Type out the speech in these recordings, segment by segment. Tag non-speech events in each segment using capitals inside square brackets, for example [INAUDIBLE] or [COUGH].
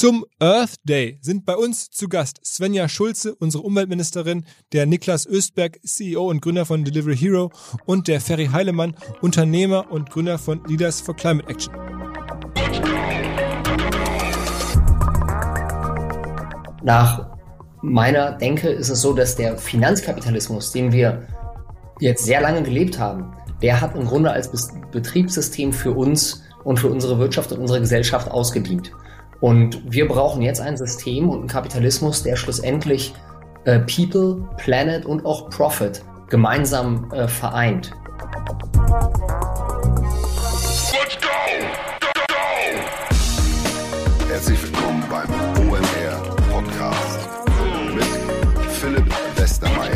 Zum Earth Day sind bei uns zu Gast Svenja Schulze, unsere Umweltministerin, der Niklas Östberg, CEO und Gründer von Delivery Hero und der Ferry Heilemann, Unternehmer und Gründer von Leaders for Climate Action. Nach meiner Denke ist es so, dass der Finanzkapitalismus, den wir jetzt sehr lange gelebt haben, der hat im Grunde als Betriebssystem für uns und für unsere Wirtschaft und unsere Gesellschaft ausgedient. Und wir brauchen jetzt ein System und einen Kapitalismus, der schlussendlich äh, People, Planet und auch Profit gemeinsam äh, vereint. Let's go! Go, go! Herzlich willkommen beim OMR Podcast mit Philipp Westermeier.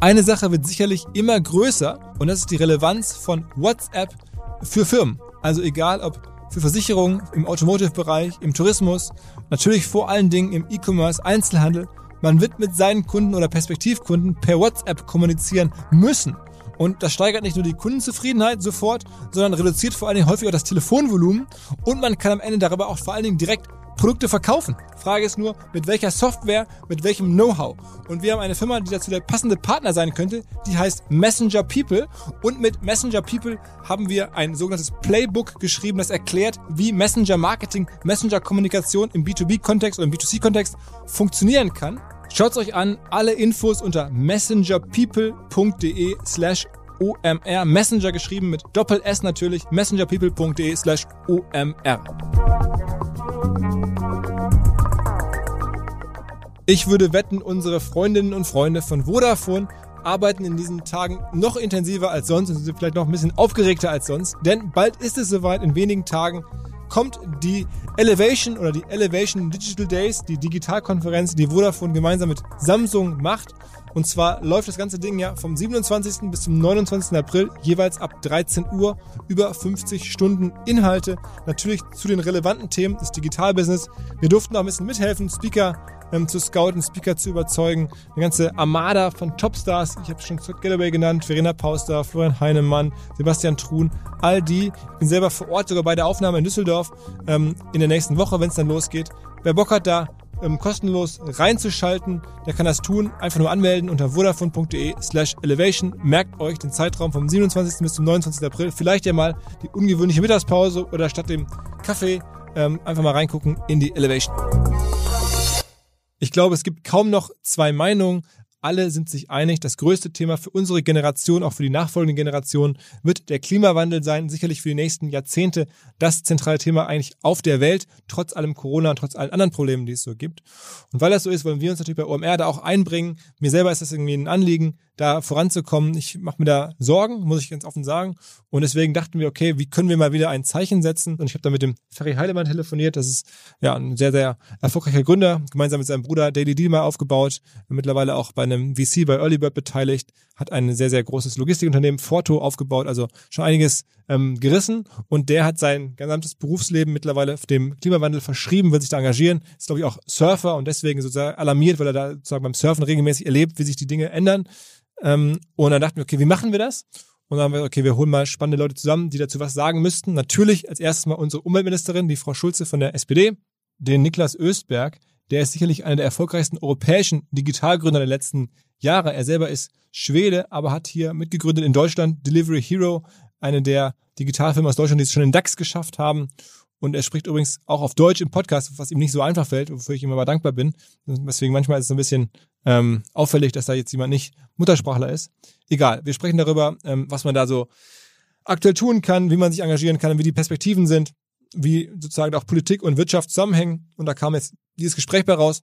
Eine Sache wird sicherlich immer größer und das ist die Relevanz von WhatsApp für Firmen. Also egal ob für Versicherungen, im Automotive-Bereich, im Tourismus, natürlich vor allen Dingen im E-Commerce, Einzelhandel. Man wird mit seinen Kunden oder Perspektivkunden per WhatsApp kommunizieren müssen. Und das steigert nicht nur die Kundenzufriedenheit sofort, sondern reduziert vor allen Dingen häufig auch das Telefonvolumen und man kann am Ende darüber auch vor allen Dingen direkt Produkte verkaufen. Frage ist nur, mit welcher Software, mit welchem Know-how. Und wir haben eine Firma, die dazu der passende Partner sein könnte, die heißt Messenger People. Und mit Messenger People haben wir ein sogenanntes Playbook geschrieben, das erklärt, wie Messenger Marketing, Messenger Kommunikation im B2B-Kontext oder im B2C-Kontext funktionieren kann. Schaut euch an, alle Infos unter messengerpeople.de slash OMR. Messenger geschrieben mit Doppel S natürlich, messengerpeople.de slash OMR. Ich würde wetten, unsere Freundinnen und Freunde von Vodafone arbeiten in diesen Tagen noch intensiver als sonst und sind vielleicht noch ein bisschen aufgeregter als sonst, denn bald ist es soweit, in wenigen Tagen kommt die Elevation oder die Elevation Digital Days, die Digitalkonferenz, die Vodafone gemeinsam mit Samsung macht. Und zwar läuft das ganze Ding ja vom 27. bis zum 29. April jeweils ab 13 Uhr über 50 Stunden Inhalte. Natürlich zu den relevanten Themen des Digitalbusiness. Wir durften auch ein bisschen mithelfen, Speaker ähm, zu scouten, Speaker zu überzeugen. Eine ganze Armada von Topstars. Ich habe schon Scott Galloway genannt, Verena Pauster, Florian Heinemann, Sebastian Truhn. All die. Ich bin selber vor Ort sogar bei der Aufnahme in Düsseldorf ähm, in der nächsten Woche, wenn es dann losgeht. Wer Bock hat, da ähm, kostenlos reinzuschalten, der kann das tun. Einfach nur anmelden unter vodafone.de slash elevation. Merkt euch den Zeitraum vom 27. bis zum 29. April. Vielleicht ja mal die ungewöhnliche Mittagspause oder statt dem Kaffee ähm, einfach mal reingucken in die Elevation. Ich glaube, es gibt kaum noch zwei Meinungen. Alle sind sich einig, das größte Thema für unsere Generation, auch für die nachfolgenden Generationen, wird der Klimawandel sein. Sicherlich für die nächsten Jahrzehnte das zentrale Thema eigentlich auf der Welt, trotz allem Corona und trotz allen anderen Problemen, die es so gibt. Und weil das so ist, wollen wir uns natürlich bei OMR da auch einbringen. Mir selber ist das irgendwie ein Anliegen, da voranzukommen. Ich mache mir da Sorgen, muss ich ganz offen sagen. Und deswegen dachten wir, okay, wie können wir mal wieder ein Zeichen setzen? Und ich habe da mit dem Ferry Heilemann telefoniert. Das ist ja ein sehr, sehr erfolgreicher Gründer, gemeinsam mit seinem Bruder Daily Deal mal aufgebaut, mittlerweile auch bei einem VC bei Earlybird beteiligt, hat ein sehr, sehr großes Logistikunternehmen, Forto, aufgebaut, also schon einiges ähm, gerissen. Und der hat sein gesamtes Berufsleben mittlerweile dem Klimawandel verschrieben, will sich da engagieren, ist, glaube ich, auch Surfer und deswegen sozusagen alarmiert, weil er da sozusagen beim Surfen regelmäßig erlebt, wie sich die Dinge ändern. Ähm, und dann dachten wir, okay, wie machen wir das? Und dann haben wir, okay, wir holen mal spannende Leute zusammen, die dazu was sagen müssten. Natürlich als erstes mal unsere Umweltministerin, die Frau Schulze von der SPD, den Niklas Östberg, der ist sicherlich einer der erfolgreichsten europäischen Digitalgründer der letzten Jahre. Er selber ist Schwede, aber hat hier mitgegründet in Deutschland Delivery Hero, eine der Digitalfirmen aus Deutschland, die es schon in DAX geschafft haben. Und er spricht übrigens auch auf Deutsch im Podcast, was ihm nicht so einfach fällt, wofür ich ihm aber dankbar bin. Deswegen manchmal ist es ein bisschen ähm, auffällig, dass da jetzt jemand nicht Muttersprachler ist. Egal, wir sprechen darüber, ähm, was man da so aktuell tun kann, wie man sich engagieren kann, wie die Perspektiven sind, wie sozusagen auch Politik und Wirtschaft zusammenhängen. Und da kam jetzt dieses Gespräch bei raus.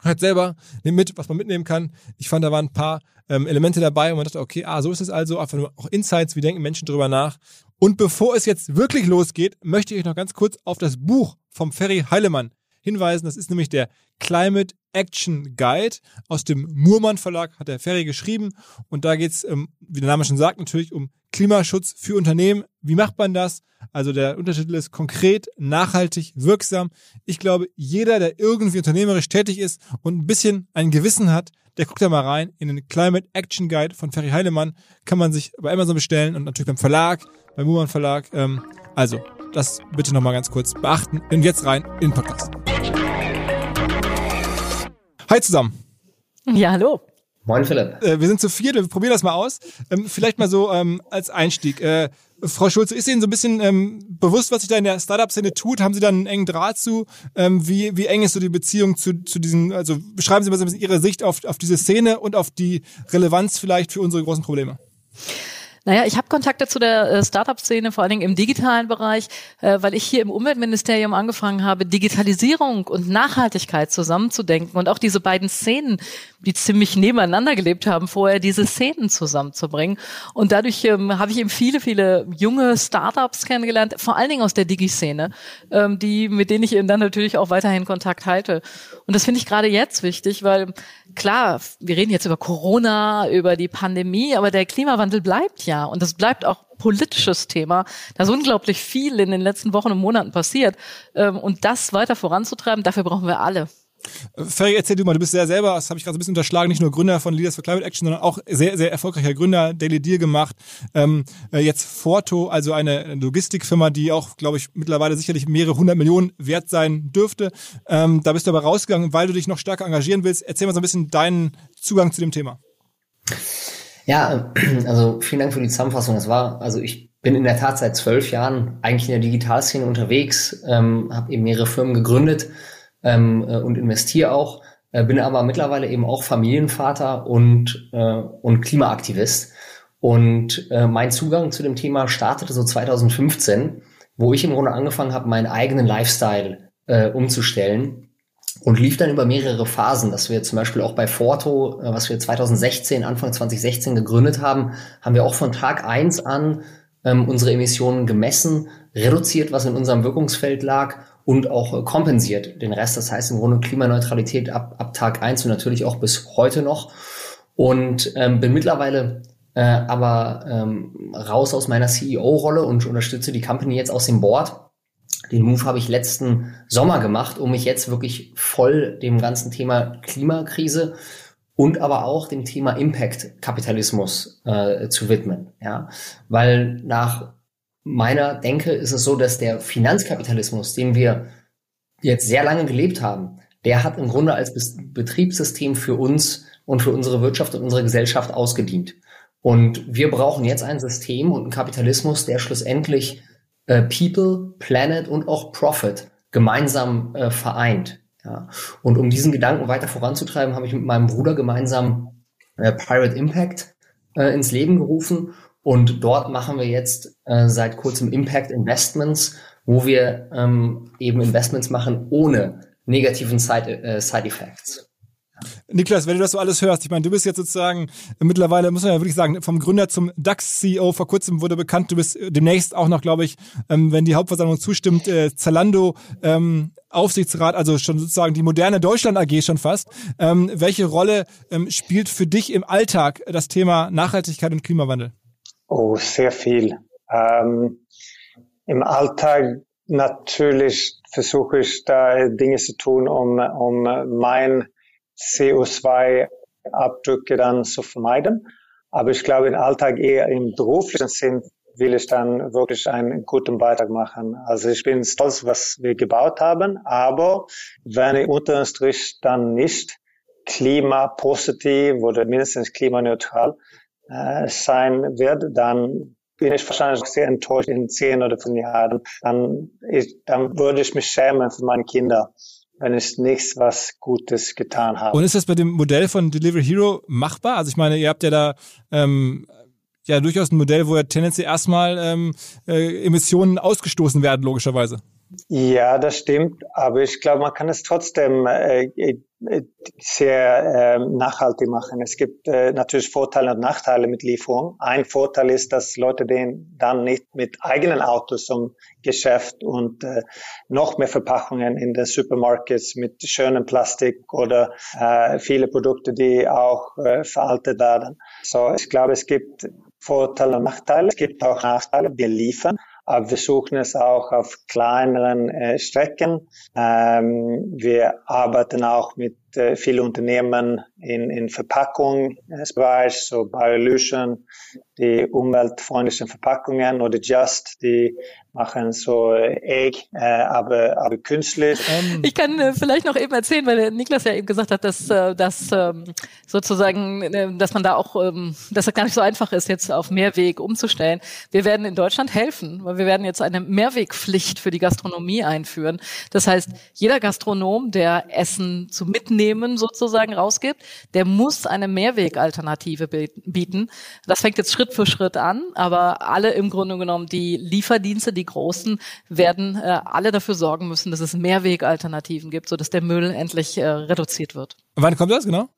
Hört selber, nehmt mit, was man mitnehmen kann. Ich fand, da waren ein paar ähm, Elemente dabei und man dachte, okay, ah, so ist es also. Einfach nur auch Insights, wie denken Menschen drüber nach. Und bevor es jetzt wirklich losgeht, möchte ich noch ganz kurz auf das Buch vom Ferry Heilemann hinweisen. Das ist nämlich der Climate Action Guide aus dem Murmann Verlag, hat der Ferry geschrieben. Und da geht's, ähm, wie der Name schon sagt, natürlich um Klimaschutz für Unternehmen. Wie macht man das? Also der Untertitel ist konkret, nachhaltig, wirksam. Ich glaube, jeder, der irgendwie unternehmerisch tätig ist und ein bisschen ein Gewissen hat, der guckt da mal rein in den Climate Action Guide von Ferry Heilemann. Kann man sich bei Amazon bestellen und natürlich beim Verlag, beim Muman Verlag. Ähm, also, das bitte nochmal ganz kurz beachten. Und jetzt rein in den Podcast. Hi zusammen. Ja, hallo. Moin Philipp. Äh, wir sind zu viert, wir probieren das mal aus. Ähm, vielleicht mal so ähm, als Einstieg. Äh, Frau Schulze, ist Ihnen so ein bisschen ähm, bewusst, was sich da in der Startup-Szene tut? Haben Sie da einen engen Draht zu? Ähm, wie, wie eng ist so die Beziehung zu, zu diesen, also beschreiben Sie mal so ein bisschen Ihre Sicht auf, auf diese Szene und auf die Relevanz vielleicht für unsere großen Probleme. Naja, ich habe Kontakte zu der äh, Startup-Szene, vor allen Dingen im digitalen Bereich, äh, weil ich hier im Umweltministerium angefangen habe, Digitalisierung und Nachhaltigkeit zusammenzudenken und auch diese beiden Szenen, die ziemlich nebeneinander gelebt haben, vorher diese Szenen zusammenzubringen. Und dadurch ähm, habe ich eben viele, viele junge Startups kennengelernt, vor allen Dingen aus der Digi-Szene, ähm, die, mit denen ich eben dann natürlich auch weiterhin Kontakt halte. Und das finde ich gerade jetzt wichtig, weil klar, wir reden jetzt über Corona, über die Pandemie, aber der Klimawandel bleibt ja und das bleibt auch politisches Thema. Da ist unglaublich viel in den letzten Wochen und Monaten passiert ähm, und das weiter voranzutreiben, dafür brauchen wir alle. Ferry, erzähl du mal, du bist sehr selber, das habe ich gerade so ein bisschen unterschlagen, nicht nur Gründer von Leaders for Climate Action, sondern auch sehr, sehr erfolgreicher Gründer, Daily Deal gemacht. Ähm, äh, jetzt Forto, also eine Logistikfirma, die auch, glaube ich, mittlerweile sicherlich mehrere hundert Millionen wert sein dürfte. Ähm, da bist du aber rausgegangen, weil du dich noch stärker engagieren willst. Erzähl mal so ein bisschen deinen Zugang zu dem Thema. Ja, [CLEARS THROAT] also vielen Dank für die Zusammenfassung. Es war, also ich bin in der Tat seit zwölf Jahren eigentlich in der Digitalszene unterwegs, ähm, habe eben mehrere Firmen gegründet ähm, äh, und investiere auch, äh, bin aber mittlerweile eben auch Familienvater und, äh, und Klimaaktivist. Und äh, mein Zugang zu dem Thema startete so 2015, wo ich im Grunde angefangen habe, meinen eigenen Lifestyle äh, umzustellen und lief dann über mehrere Phasen, dass wir zum Beispiel auch bei Forto, äh, was wir 2016, Anfang 2016 gegründet haben, haben wir auch von Tag eins an ähm, unsere Emissionen gemessen, reduziert, was in unserem Wirkungsfeld lag und auch äh, kompensiert den Rest. Das heißt im Grunde Klimaneutralität ab, ab Tag eins und natürlich auch bis heute noch. Und ähm, bin mittlerweile äh, aber ähm, raus aus meiner CEO-Rolle und unterstütze die Company jetzt aus dem Board. Den Move habe ich letzten Sommer gemacht, um mich jetzt wirklich voll dem ganzen Thema Klimakrise und aber auch dem Thema Impact-Kapitalismus äh, zu widmen. Ja, weil nach meiner Denke ist es so, dass der Finanzkapitalismus, den wir jetzt sehr lange gelebt haben, der hat im Grunde als Betriebssystem für uns und für unsere Wirtschaft und unsere Gesellschaft ausgedient. Und wir brauchen jetzt ein System und einen Kapitalismus, der schlussendlich äh, People, Planet und auch Profit gemeinsam äh, vereint. Ja. Und um diesen Gedanken weiter voranzutreiben, habe ich mit meinem Bruder gemeinsam äh, Pirate Impact äh, ins Leben gerufen und dort machen wir jetzt äh, seit kurzem Impact Investments, wo wir ähm, eben Investments machen ohne negativen Side, äh, Side Effects. Niklas, wenn du das so alles hörst, ich meine, du bist jetzt sozusagen mittlerweile, muss man ja wirklich sagen, vom Gründer zum DAX-CEO, vor kurzem wurde bekannt, du bist demnächst auch noch, glaube ich, ähm, wenn die Hauptversammlung zustimmt, äh, Zalando ähm, Aufsichtsrat, also schon sozusagen die moderne Deutschland AG schon fast. Ähm, welche Rolle ähm, spielt für dich im Alltag das Thema Nachhaltigkeit und Klimawandel? Oh, sehr viel. Ähm, Im Alltag natürlich versuche ich da Dinge zu tun, um, um mein CO2-Abdrücke dann zu vermeiden. Aber ich glaube, im Alltag eher im beruflichen Sinn will ich dann wirklich einen guten Beitrag machen. Also ich bin stolz, was wir gebaut haben, aber wenn ich unter dem Strich dann nicht klimapositiv oder mindestens klimaneutral äh, sein wird, dann bin ich wahrscheinlich sehr enttäuscht in zehn oder fünf Jahren. Dann, ich, dann würde ich mich schämen für meine Kinder wenn ich nichts was Gutes getan habe. Und ist das bei dem Modell von Delivery Hero machbar? Also ich meine, ihr habt ja da ähm, ja durchaus ein Modell, wo ja tendenziell erstmal ähm, äh, Emissionen ausgestoßen werden, logischerweise. Ja, das stimmt. Aber ich glaube, man kann es trotzdem äh, äh, sehr äh, nachhaltig machen. Es gibt äh, natürlich Vorteile und Nachteile mit Lieferung. Ein Vorteil ist, dass Leute den dann nicht mit eigenen Autos zum Geschäft und äh, noch mehr Verpackungen in den Supermarkets mit schönem Plastik oder äh, viele Produkte, die auch äh, veraltet werden. So, ich glaube, es gibt Vorteile und Nachteile. Es gibt auch Nachteile. Wir liefern, aber wir suchen es auch auf kleineren äh, Strecken. Ähm, wir arbeiten auch mit äh, vielen Unternehmen in, in Verpackungsbereich, so Bioillusion, die umweltfreundlichen Verpackungen oder Just, die machen so Egg, äh, aber, aber künstlich. Ähm. Ich kann äh, vielleicht noch eben erzählen, weil Niklas ja eben gesagt hat, dass, äh, dass ähm, sozusagen, äh, dass man da auch, ähm, dass es gar nicht so einfach ist, jetzt auf Mehrweg umzustellen. Wir werden in Deutschland helfen, weil wir werden jetzt eine Mehrwegpflicht für die Gastronomie einführen. Das heißt, jeder Gastronom, der Essen zu mitnehmen sozusagen rausgibt, der muss eine Mehrwegalternative bieten. Das fängt jetzt Schritt für Schritt an, aber alle im Grunde genommen die Lieferdienste, die großen, werden äh, alle dafür sorgen müssen, dass es Mehrwegalternativen gibt, sodass der Müll endlich äh, reduziert wird. Wann kommt das genau?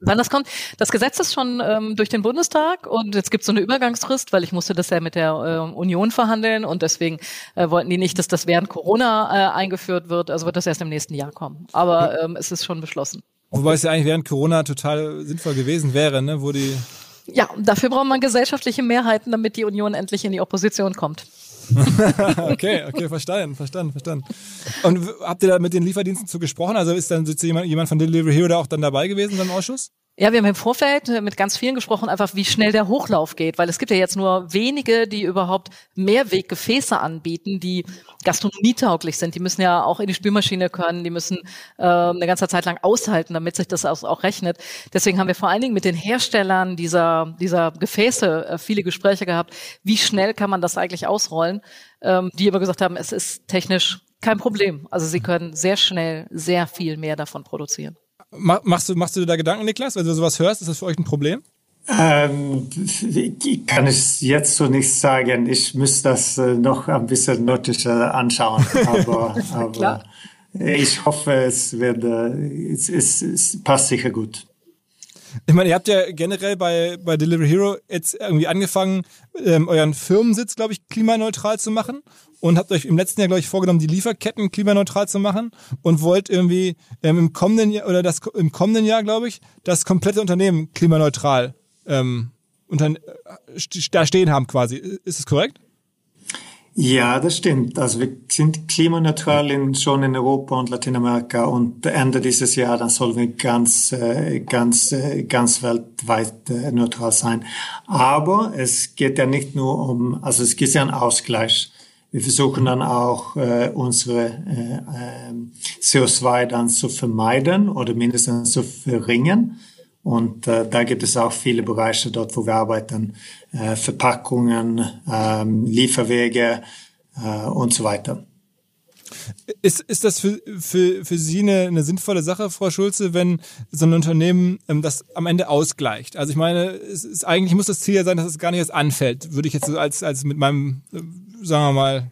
Wann das kommt? Das Gesetz ist schon ähm, durch den Bundestag und jetzt gibt es so eine Übergangsfrist, weil ich musste das ja mit der äh, Union verhandeln und deswegen äh, wollten die nicht, dass das während Corona äh, eingeführt wird. Also wird das erst im nächsten Jahr kommen. Aber ähm, es ist schon beschlossen. Wobei es ja eigentlich während Corona total sinnvoll gewesen wäre, ne? wo die ja, dafür braucht man gesellschaftliche Mehrheiten, damit die Union endlich in die Opposition kommt. [LAUGHS] okay, okay, verstanden, verstanden, verstanden. Und habt ihr da mit den Lieferdiensten zu gesprochen? Also ist dann jemand, jemand von Delivery Hero da auch dann dabei gewesen beim Ausschuss? Ja, wir haben im Vorfeld mit ganz vielen gesprochen, einfach wie schnell der Hochlauf geht, weil es gibt ja jetzt nur wenige, die überhaupt Mehrweggefäße anbieten, die gastronomietauglich sind. Die müssen ja auch in die Spülmaschine können, die müssen äh, eine ganze Zeit lang aushalten, damit sich das auch, auch rechnet. Deswegen haben wir vor allen Dingen mit den Herstellern dieser, dieser Gefäße äh, viele Gespräche gehabt. Wie schnell kann man das eigentlich ausrollen? Ähm, die aber gesagt haben, es ist technisch kein Problem. Also sie können sehr schnell sehr viel mehr davon produzieren. Machst du, machst du da Gedanken, Niklas? Wenn du sowas hörst, ist das für euch ein Problem? Ähm, kann ich jetzt so nicht sagen. Ich müsste das äh, noch ein bisschen nördlicher anschauen. [LAUGHS] Aber, aber ich hoffe, es wird, äh, es, es, es passt sicher gut. Ich meine, ihr habt ja generell bei, bei Delivery Hero jetzt irgendwie angefangen, ähm, euren Firmensitz, glaube ich, klimaneutral zu machen und habt euch im letzten Jahr, glaube ich, vorgenommen, die Lieferketten klimaneutral zu machen und wollt irgendwie ähm, im kommenden Jahr oder das im kommenden Jahr, glaube ich, das komplette Unternehmen klimaneutral ähm, unter, äh, da stehen haben quasi. Ist es korrekt? Ja, das stimmt. Also wir sind klimaneutral in, schon in Europa und Lateinamerika und Ende dieses Jahr dann sollen wir ganz, äh, ganz, äh, ganz weltweit neutral sein. Aber es geht ja nicht nur um, also es geht ja einen Ausgleich. Wir versuchen dann auch äh, unsere äh, CO2 dann zu vermeiden oder mindestens zu verringern. Und äh, da gibt es auch viele Bereiche dort, wo wir arbeiten. Äh, Verpackungen, äh, Lieferwege äh, und so weiter. Ist, ist das für, für, für Sie eine, eine sinnvolle Sache, Frau Schulze, wenn so ein Unternehmen ähm, das am Ende ausgleicht? Also ich meine, es ist, eigentlich muss das Ziel ja sein, dass es gar nicht erst anfällt. Würde ich jetzt so als, als mit meinem, äh, sagen wir mal,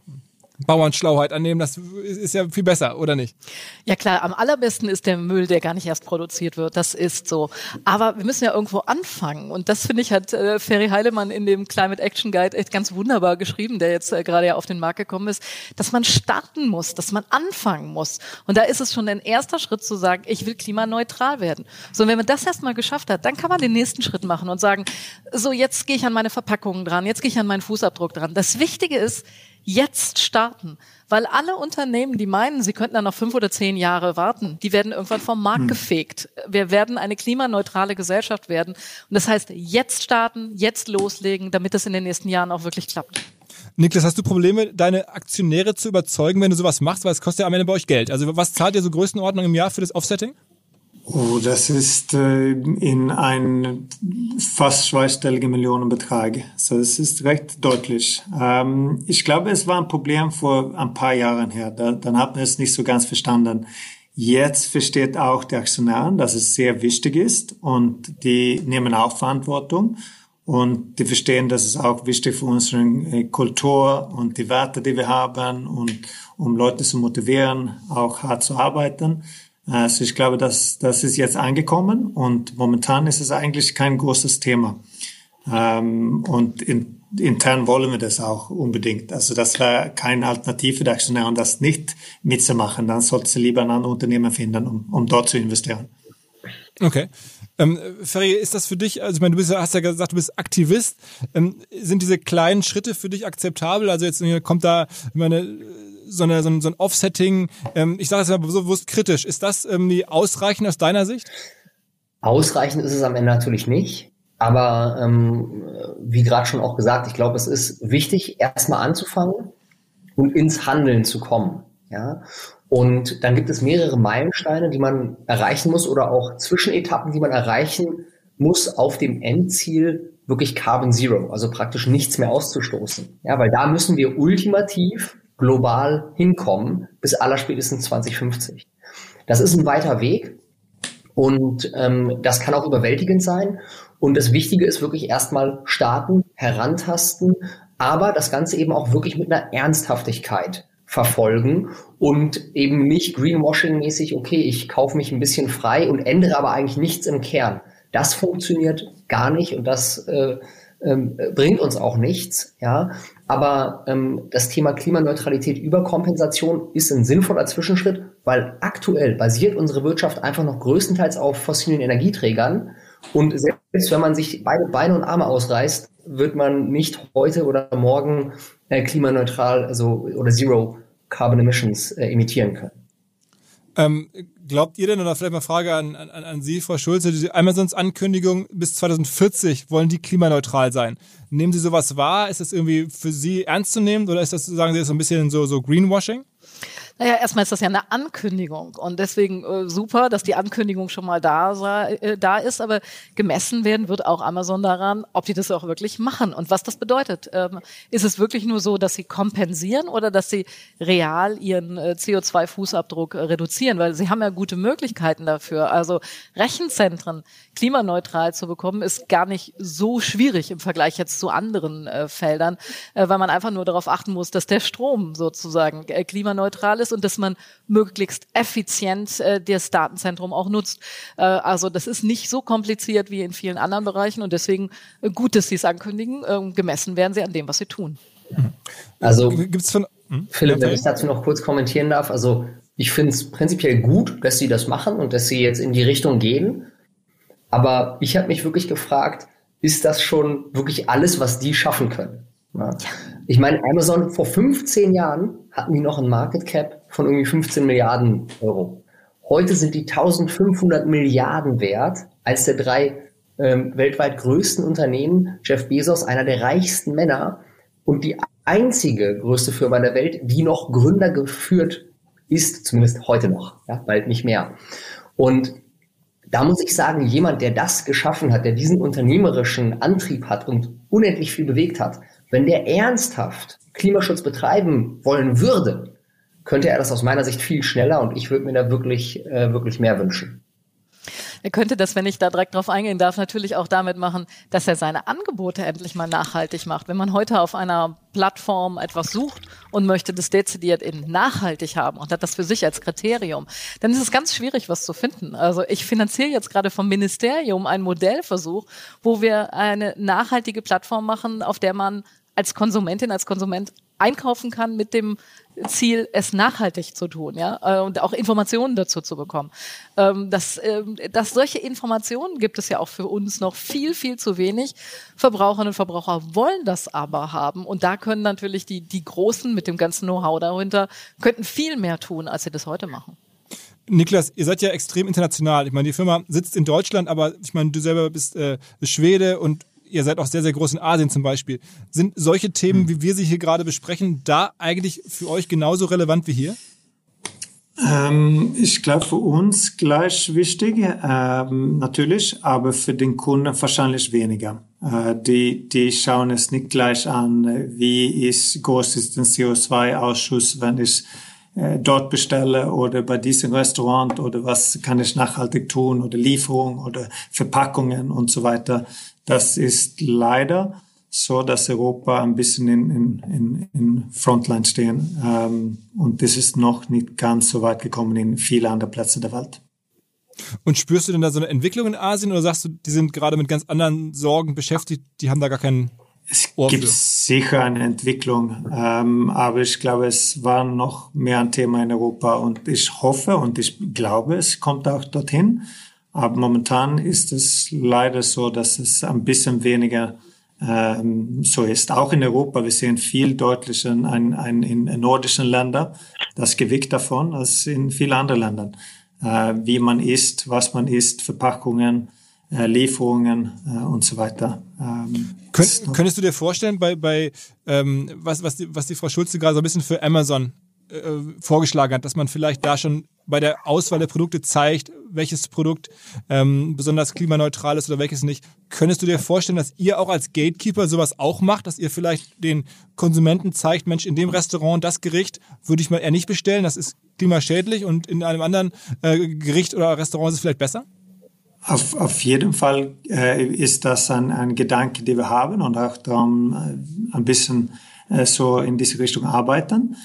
Bauernschlauheit annehmen, das ist ja viel besser, oder nicht? Ja klar, am allerbesten ist der Müll, der gar nicht erst produziert wird. Das ist so. Aber wir müssen ja irgendwo anfangen. Und das finde ich hat äh, Ferry Heilemann in dem Climate Action Guide echt ganz wunderbar geschrieben, der jetzt äh, gerade ja auf den Markt gekommen ist, dass man starten muss, dass man anfangen muss. Und da ist es schon ein erster Schritt zu sagen, ich will klimaneutral werden. So, und wenn man das erstmal geschafft hat, dann kann man den nächsten Schritt machen und sagen, so jetzt gehe ich an meine Verpackungen dran, jetzt gehe ich an meinen Fußabdruck dran. Das Wichtige ist, jetzt starten. Weil alle Unternehmen, die meinen, sie könnten dann noch fünf oder zehn Jahre warten, die werden irgendwann vom Markt hm. gefegt. Wir werden eine klimaneutrale Gesellschaft werden. Und das heißt, jetzt starten, jetzt loslegen, damit es in den nächsten Jahren auch wirklich klappt. Niklas, hast du Probleme, deine Aktionäre zu überzeugen, wenn du sowas machst? Weil es kostet ja am Ende bei euch Geld. Also was zahlt ihr so Größenordnung im Jahr für das Offsetting? Oh, das ist äh, in ein fast zweistelliger Millionenbetrag. So, es ist recht deutlich. Ähm, ich glaube, es war ein Problem vor ein paar Jahren her. Da, dann hat man es nicht so ganz verstanden. Jetzt versteht auch der Aktionär, dass es sehr wichtig ist und die nehmen auch Verantwortung und die verstehen, dass es auch wichtig für unsere äh, Kultur und die Werte, die wir haben und um Leute zu motivieren, auch hart zu arbeiten. Also ich glaube, dass das ist jetzt angekommen und momentan ist es eigentlich kein großes Thema. Ähm, und in, intern wollen wir das auch unbedingt. Also das wäre keine Alternative der Aktionäre und das nicht mitzumachen. Dann sollte sie lieber ein anderes Unternehmen finden, um, um dort zu investieren. Okay. Ähm, Ferry, ist das für dich, also ich meine, du bist, hast ja gesagt, du bist Aktivist. Ähm, sind diese kleinen Schritte für dich akzeptabel? Also jetzt kommt da, meine, so, eine, so ein, so ein Offsetting, ähm, ich sage es mal so bewusst kritisch. Ist das ähm, ausreichend aus deiner Sicht? Ausreichend ist es am Ende natürlich nicht. Aber ähm, wie gerade schon auch gesagt, ich glaube, es ist wichtig, erstmal anzufangen und ins Handeln zu kommen. Ja? Und dann gibt es mehrere Meilensteine, die man erreichen muss oder auch Zwischenetappen, die man erreichen muss auf dem Endziel wirklich Carbon Zero, also praktisch nichts mehr auszustoßen. Ja, weil da müssen wir ultimativ global hinkommen bis allerspätestens 2050. Das ist ein weiter Weg und ähm, das kann auch überwältigend sein. Und das Wichtige ist wirklich erstmal starten, herantasten, aber das Ganze eben auch wirklich mit einer Ernsthaftigkeit verfolgen und eben nicht Greenwashing-mäßig, okay, ich kaufe mich ein bisschen frei und ändere aber eigentlich nichts im Kern. Das funktioniert gar nicht und das äh, ähm, bringt uns auch nichts, ja. Aber ähm, das Thema Klimaneutralität über Kompensation ist ein sinnvoller Zwischenschritt, weil aktuell basiert unsere Wirtschaft einfach noch größtenteils auf fossilen Energieträgern. Und selbst wenn man sich beide Beine und Arme ausreißt, wird man nicht heute oder morgen äh, klimaneutral also, oder Zero Carbon Emissions äh, emittieren können. Ähm, glaubt ihr denn, oder vielleicht mal Frage an, an, an Sie, Frau Schulze, die Amazons Ankündigung, bis 2040 wollen die klimaneutral sein. Nehmen Sie sowas wahr? Ist das irgendwie für Sie ernst zu nehmen oder ist das, sagen Sie, so ein bisschen so, so Greenwashing? Naja, erstmal ist das ja eine Ankündigung und deswegen äh, super, dass die Ankündigung schon mal da, sei, äh, da ist, aber gemessen werden wird auch Amazon daran, ob die das auch wirklich machen und was das bedeutet. Ähm, ist es wirklich nur so, dass sie kompensieren oder dass sie real ihren äh, CO2-Fußabdruck äh, reduzieren? Weil sie haben ja gute Möglichkeiten dafür. Also Rechenzentren klimaneutral zu bekommen, ist gar nicht so schwierig im Vergleich jetzt zu anderen äh, Feldern, äh, weil man einfach nur darauf achten muss, dass der Strom sozusagen klimaneutral ist ist und dass man möglichst effizient äh, das Datenzentrum auch nutzt. Äh, also das ist nicht so kompliziert wie in vielen anderen Bereichen und deswegen äh, gut, dass Sie es ankündigen. Äh, gemessen werden Sie an dem, was Sie tun. Also gibt's von hm? Philipp, wenn ich dazu noch kurz kommentieren darf, also ich finde es prinzipiell gut, dass Sie das machen und dass Sie jetzt in die Richtung gehen. Aber ich habe mich wirklich gefragt, ist das schon wirklich alles, was die schaffen können? Ja. Ich meine, Amazon vor 15 Jahren hatten die noch ein Market Cap von irgendwie 15 Milliarden Euro. Heute sind die 1500 Milliarden wert, als der drei ähm, weltweit größten Unternehmen, Jeff Bezos, einer der reichsten Männer und die einzige größte Firma der Welt, die noch Gründer geführt ist, zumindest heute noch, ja, bald nicht mehr. Und da muss ich sagen, jemand, der das geschaffen hat, der diesen unternehmerischen Antrieb hat und unendlich viel bewegt hat, wenn der ernsthaft Klimaschutz betreiben wollen würde, könnte er das aus meiner Sicht viel schneller und ich würde mir da wirklich, äh, wirklich mehr wünschen. Er könnte das, wenn ich da direkt drauf eingehen darf, natürlich auch damit machen, dass er seine Angebote endlich mal nachhaltig macht. Wenn man heute auf einer Plattform etwas sucht und möchte das dezidiert in nachhaltig haben und hat das für sich als Kriterium, dann ist es ganz schwierig, was zu finden. Also ich finanziere jetzt gerade vom Ministerium einen Modellversuch, wo wir eine nachhaltige Plattform machen, auf der man als Konsumentin, als Konsument einkaufen kann mit dem Ziel, es nachhaltig zu tun, ja, äh, und auch Informationen dazu zu bekommen. Ähm, dass, ähm, dass solche Informationen gibt es ja auch für uns noch viel, viel zu wenig. Verbraucherinnen und Verbraucher wollen das aber haben und da können natürlich die, die Großen mit dem ganzen Know-how dahinter, könnten viel mehr tun, als sie das heute machen. Niklas, ihr seid ja extrem international. Ich meine, die Firma sitzt in Deutschland, aber ich meine, du selber bist äh, Schwede und ihr seid auch sehr, sehr groß in Asien zum Beispiel. Sind solche Themen, hm. wie wir sie hier gerade besprechen, da eigentlich für euch genauso relevant wie hier? Ähm, ich glaube für uns gleich wichtig, ähm, natürlich, aber für den Kunden wahrscheinlich weniger. Äh, die, die schauen es nicht gleich an, wie ist, groß ist der CO2-Ausschuss, wenn ich dort bestelle oder bei diesem Restaurant oder was kann ich nachhaltig tun oder Lieferung oder Verpackungen und so weiter. Das ist leider so, dass Europa ein bisschen in, in, in, in Frontline stehen. Ähm, und das ist noch nicht ganz so weit gekommen in viele andere Plätze der Welt. Und spürst du denn da so eine Entwicklung in Asien oder sagst du, die sind gerade mit ganz anderen Sorgen beschäftigt, die haben da gar keinen es Ohr gibt sicher eine Entwicklung, ähm, aber ich glaube, es war noch mehr ein Thema in Europa und ich hoffe und ich glaube, es kommt auch dorthin. Aber momentan ist es leider so, dass es ein bisschen weniger ähm, so ist. Auch in Europa, wir sehen viel deutlicher ein, ein, in nordischen Ländern das Gewicht davon als in vielen anderen Ländern. Äh, wie man isst, was man isst, Verpackungen, äh, Lieferungen äh, und so weiter. Ähm, Könnt, könntest du dir vorstellen, bei, bei ähm, was, was, die, was die Frau Schulze gerade so ein bisschen für Amazon äh, vorgeschlagen hat, dass man vielleicht da schon bei der Auswahl der Produkte zeigt, welches Produkt ähm, besonders klimaneutral ist oder welches nicht. Könntest du dir vorstellen, dass ihr auch als Gatekeeper sowas auch macht, dass ihr vielleicht den Konsumenten zeigt, Mensch, in dem Restaurant das Gericht würde ich mal eher nicht bestellen, das ist klimaschädlich und in einem anderen äh, Gericht oder Restaurant ist es vielleicht besser? Auf, auf jeden Fall äh, ist das ein, ein Gedanke, den wir haben und auch darum äh, ein bisschen äh, so in diese Richtung arbeiten.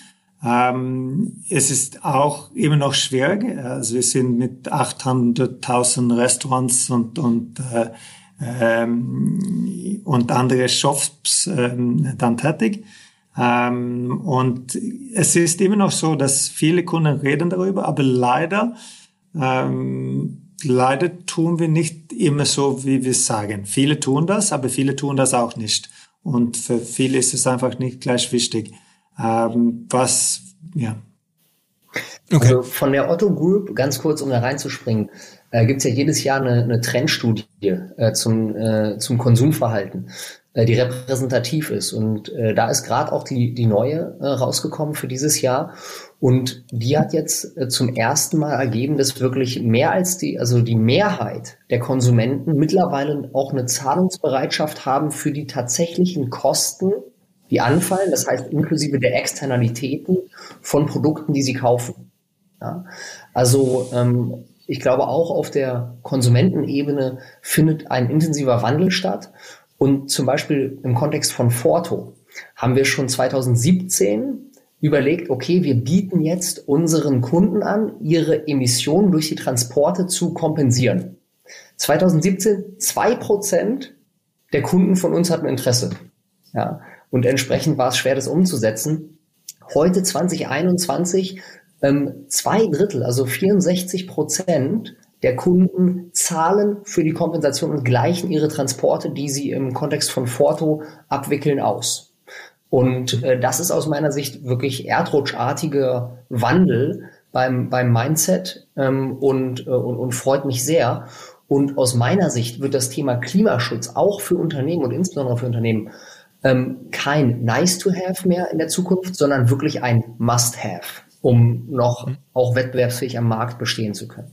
Ähm, es ist auch immer noch schwierig. Also wir sind mit 800.000 Restaurants und, und, äh, ähm, und andere Shops ähm, dann tätig. Ähm, und es ist immer noch so, dass viele Kunden reden darüber, aber leider, ähm, leider tun wir nicht immer so, wie wir sagen. Viele tun das, aber viele tun das auch nicht. Und für viele ist es einfach nicht gleich wichtig. Ähm, was, ja. Okay. Also von der Otto Group, ganz kurz, um da reinzuspringen, äh, gibt es ja jedes Jahr eine, eine Trendstudie äh, zum, äh, zum Konsumverhalten, die repräsentativ ist. Und äh, da ist gerade auch die, die neue äh, rausgekommen für dieses Jahr. Und die hat jetzt äh, zum ersten Mal ergeben, dass wirklich mehr als die, also die Mehrheit der Konsumenten mittlerweile auch eine Zahlungsbereitschaft haben für die tatsächlichen Kosten die anfallen, das heißt inklusive der Externalitäten von Produkten, die sie kaufen. Ja? Also ähm, ich glaube auch auf der Konsumentenebene findet ein intensiver Wandel statt. Und zum Beispiel im Kontext von Forto haben wir schon 2017 überlegt, okay, wir bieten jetzt unseren Kunden an, ihre Emissionen durch die Transporte zu kompensieren. 2017 zwei Prozent der Kunden von uns hatten Interesse. Ja. Und entsprechend war es schwer, das umzusetzen. Heute 2021 ähm, zwei Drittel, also 64 Prozent der Kunden zahlen für die Kompensation und gleichen ihre Transporte, die sie im Kontext von Forto abwickeln, aus. Und äh, das ist aus meiner Sicht wirklich erdrutschartiger Wandel beim, beim Mindset ähm, und, äh, und, und freut mich sehr. Und aus meiner Sicht wird das Thema Klimaschutz auch für Unternehmen und insbesondere für Unternehmen ähm, kein Nice to have mehr in der Zukunft, sondern wirklich ein Must have, um noch mhm. auch wettbewerbsfähig am Markt bestehen zu können.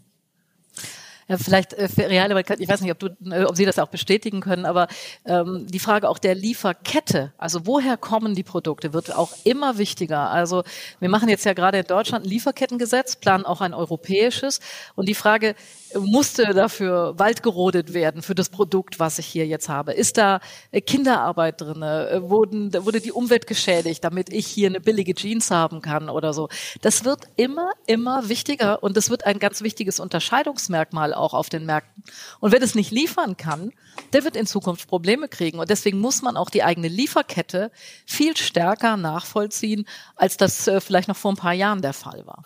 Ja, vielleicht äh, reale, ich weiß nicht, ob, du, äh, ob Sie das auch bestätigen können, aber ähm, die Frage auch der Lieferkette, also woher kommen die Produkte, wird auch immer wichtiger. Also wir machen jetzt ja gerade in Deutschland ein Lieferkettengesetz, planen auch ein europäisches. Und die Frage, musste dafür Wald gerodet werden für das Produkt, was ich hier jetzt habe? Ist da äh, Kinderarbeit drin? Äh, wurden, wurde die Umwelt geschädigt, damit ich hier eine billige Jeans haben kann oder so? Das wird immer, immer wichtiger und das wird ein ganz wichtiges Unterscheidungsmerkmal auch auf den Märkten. Und wer das nicht liefern kann, der wird in Zukunft Probleme kriegen. Und deswegen muss man auch die eigene Lieferkette viel stärker nachvollziehen, als das äh, vielleicht noch vor ein paar Jahren der Fall war.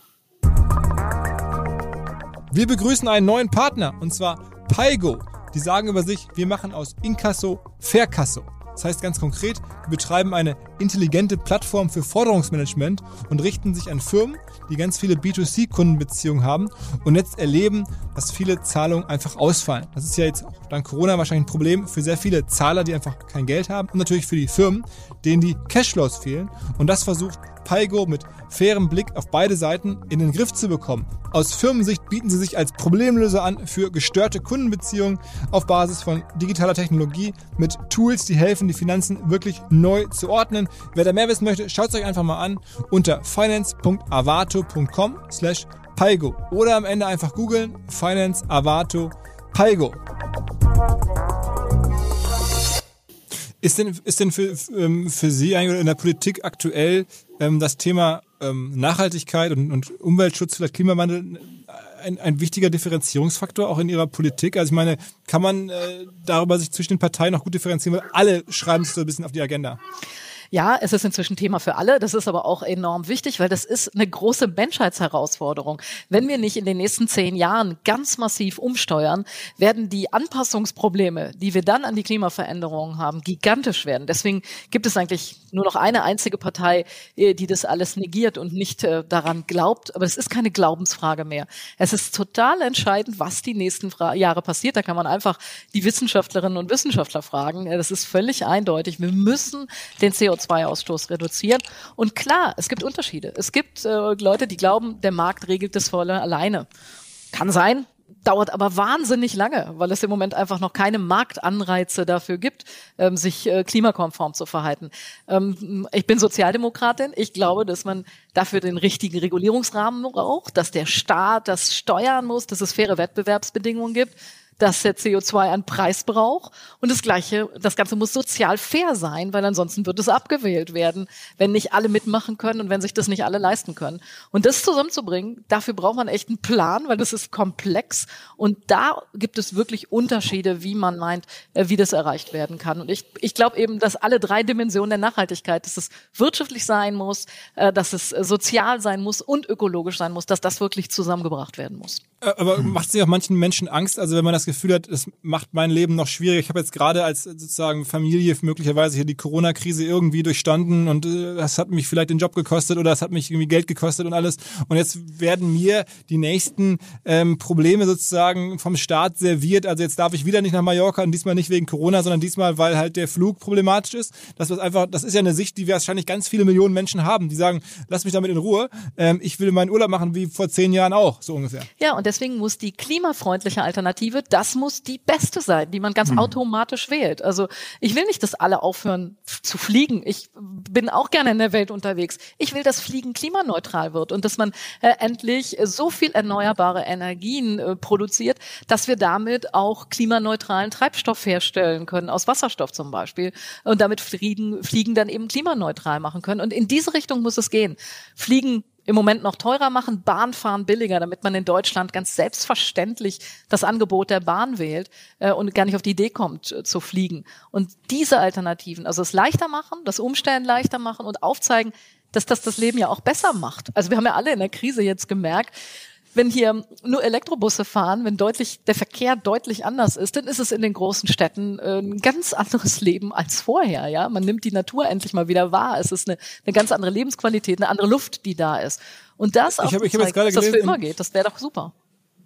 Wir begrüßen einen neuen Partner und zwar Paigo. Die sagen über sich, wir machen aus Inkasso Verkasso. Das heißt ganz konkret, wir betreiben eine intelligente Plattform für Forderungsmanagement und richten sich an Firmen, die ganz viele B2C-Kundenbeziehungen haben und jetzt erleben, dass viele Zahlungen einfach ausfallen. Das ist ja jetzt dank Corona wahrscheinlich ein Problem für sehr viele Zahler, die einfach kein Geld haben und natürlich für die Firmen, denen die Cashflows fehlen. Und das versucht Paigo mit fairem Blick auf beide Seiten in den Griff zu bekommen. Aus Firmensicht bieten sie sich als Problemlöser an für gestörte Kundenbeziehungen auf Basis von digitaler Technologie mit Tools, die helfen, die Finanzen wirklich neu zu ordnen. Wer da mehr wissen möchte, schaut es euch einfach mal an unter finance.avato.com slash Paigo oder am Ende einfach googeln Finance Avato Paigo. Ist denn, ist denn für, ähm, für Sie eigentlich in der Politik aktuell ähm, das Thema ähm, Nachhaltigkeit und, und Umweltschutz, vielleicht Klimawandel, ein, ein wichtiger Differenzierungsfaktor auch in Ihrer Politik? Also ich meine, kann man äh, darüber sich zwischen den Parteien noch gut differenzieren, weil alle schreiben sich so ein bisschen auf die Agenda. Ja, es ist inzwischen Thema für alle. Das ist aber auch enorm wichtig, weil das ist eine große Menschheitsherausforderung. Wenn wir nicht in den nächsten zehn Jahren ganz massiv umsteuern, werden die Anpassungsprobleme, die wir dann an die Klimaveränderungen haben, gigantisch werden. Deswegen gibt es eigentlich nur noch eine einzige Partei, äh, die das alles negiert und nicht äh, daran glaubt. Aber es ist keine Glaubensfrage mehr. Es ist total entscheidend, was die nächsten Jahre passiert. Da kann man einfach die Wissenschaftlerinnen und Wissenschaftler fragen. Das ist völlig eindeutig. Wir müssen den CO2-Ausstoß reduzieren. Und klar, es gibt Unterschiede. Es gibt äh, Leute, die glauben, der Markt regelt das voll alleine. Kann sein, dauert aber wahnsinnig lange, weil es im Moment einfach noch keine Marktanreize dafür gibt, ähm, sich äh, klimakonform zu verhalten. Ähm, ich bin Sozialdemokratin. Ich glaube, dass man dafür den richtigen Regulierungsrahmen braucht, dass der Staat das steuern muss, dass es faire Wettbewerbsbedingungen gibt dass der CO2 einen Preis braucht. Und das Gleiche, das Ganze muss sozial fair sein, weil ansonsten wird es abgewählt werden, wenn nicht alle mitmachen können und wenn sich das nicht alle leisten können. Und das zusammenzubringen, dafür braucht man echt einen Plan, weil das ist komplex. Und da gibt es wirklich Unterschiede, wie man meint, äh, wie das erreicht werden kann. Und ich, ich glaube eben, dass alle drei Dimensionen der Nachhaltigkeit, dass es wirtschaftlich sein muss, äh, dass es äh, sozial sein muss und ökologisch sein muss, dass das wirklich zusammengebracht werden muss. Aber macht es nicht auch manchen Menschen Angst? Also wenn man das Gefühl hat, es macht mein Leben noch schwierig. Ich habe jetzt gerade als sozusagen Familie möglicherweise hier die Corona-Krise irgendwie durchstanden und äh, das hat mich vielleicht den Job gekostet oder es hat mich irgendwie Geld gekostet und alles. Und jetzt werden mir die nächsten ähm, Probleme sozusagen vom Staat serviert. Also jetzt darf ich wieder nicht nach Mallorca und diesmal nicht wegen Corona, sondern diesmal, weil halt der Flug problematisch ist. Das ist einfach, das ist ja eine Sicht, die wahrscheinlich ganz viele Millionen Menschen haben, die sagen, lass mich damit in Ruhe. Ähm, ich will meinen Urlaub machen wie vor zehn Jahren auch, so ungefähr. Ja, und deswegen muss die klimafreundliche Alternative, das muss die beste sein, die man ganz mhm. automatisch wählt. Also ich will nicht, dass alle aufhören zu fliegen. Ich bin auch gerne in der Welt unterwegs. Ich will, dass Fliegen klimaneutral wird und dass man äh, endlich so viel erneuerbare Energien äh, produziert, dass wir damit auch klimaneutralen Treibstoff herstellen können, aus Wasserstoff zum Beispiel, und damit Fliegen, Fliegen dann eben klimaneutral machen können. Und in diese Richtung muss es gehen. Fliegen im Moment noch teurer machen, Bahnfahren billiger, damit man in Deutschland ganz selbstverständlich das Angebot der Bahn wählt äh, und gar nicht auf die Idee kommt äh, zu fliegen. Und diese Alternativen, also es leichter machen, das Umstellen leichter machen und aufzeigen, dass das das Leben ja auch besser macht. Also wir haben ja alle in der Krise jetzt gemerkt, wenn hier nur Elektrobusse fahren, wenn deutlich der Verkehr deutlich anders ist, dann ist es in den großen Städten äh, ein ganz anderes Leben als vorher. Ja, man nimmt die Natur endlich mal wieder wahr. Es ist eine, eine ganz andere Lebensqualität, eine andere Luft, die da ist. Und das auch, ich hab, ich hab gerade dass das für immer geht, das wäre doch super.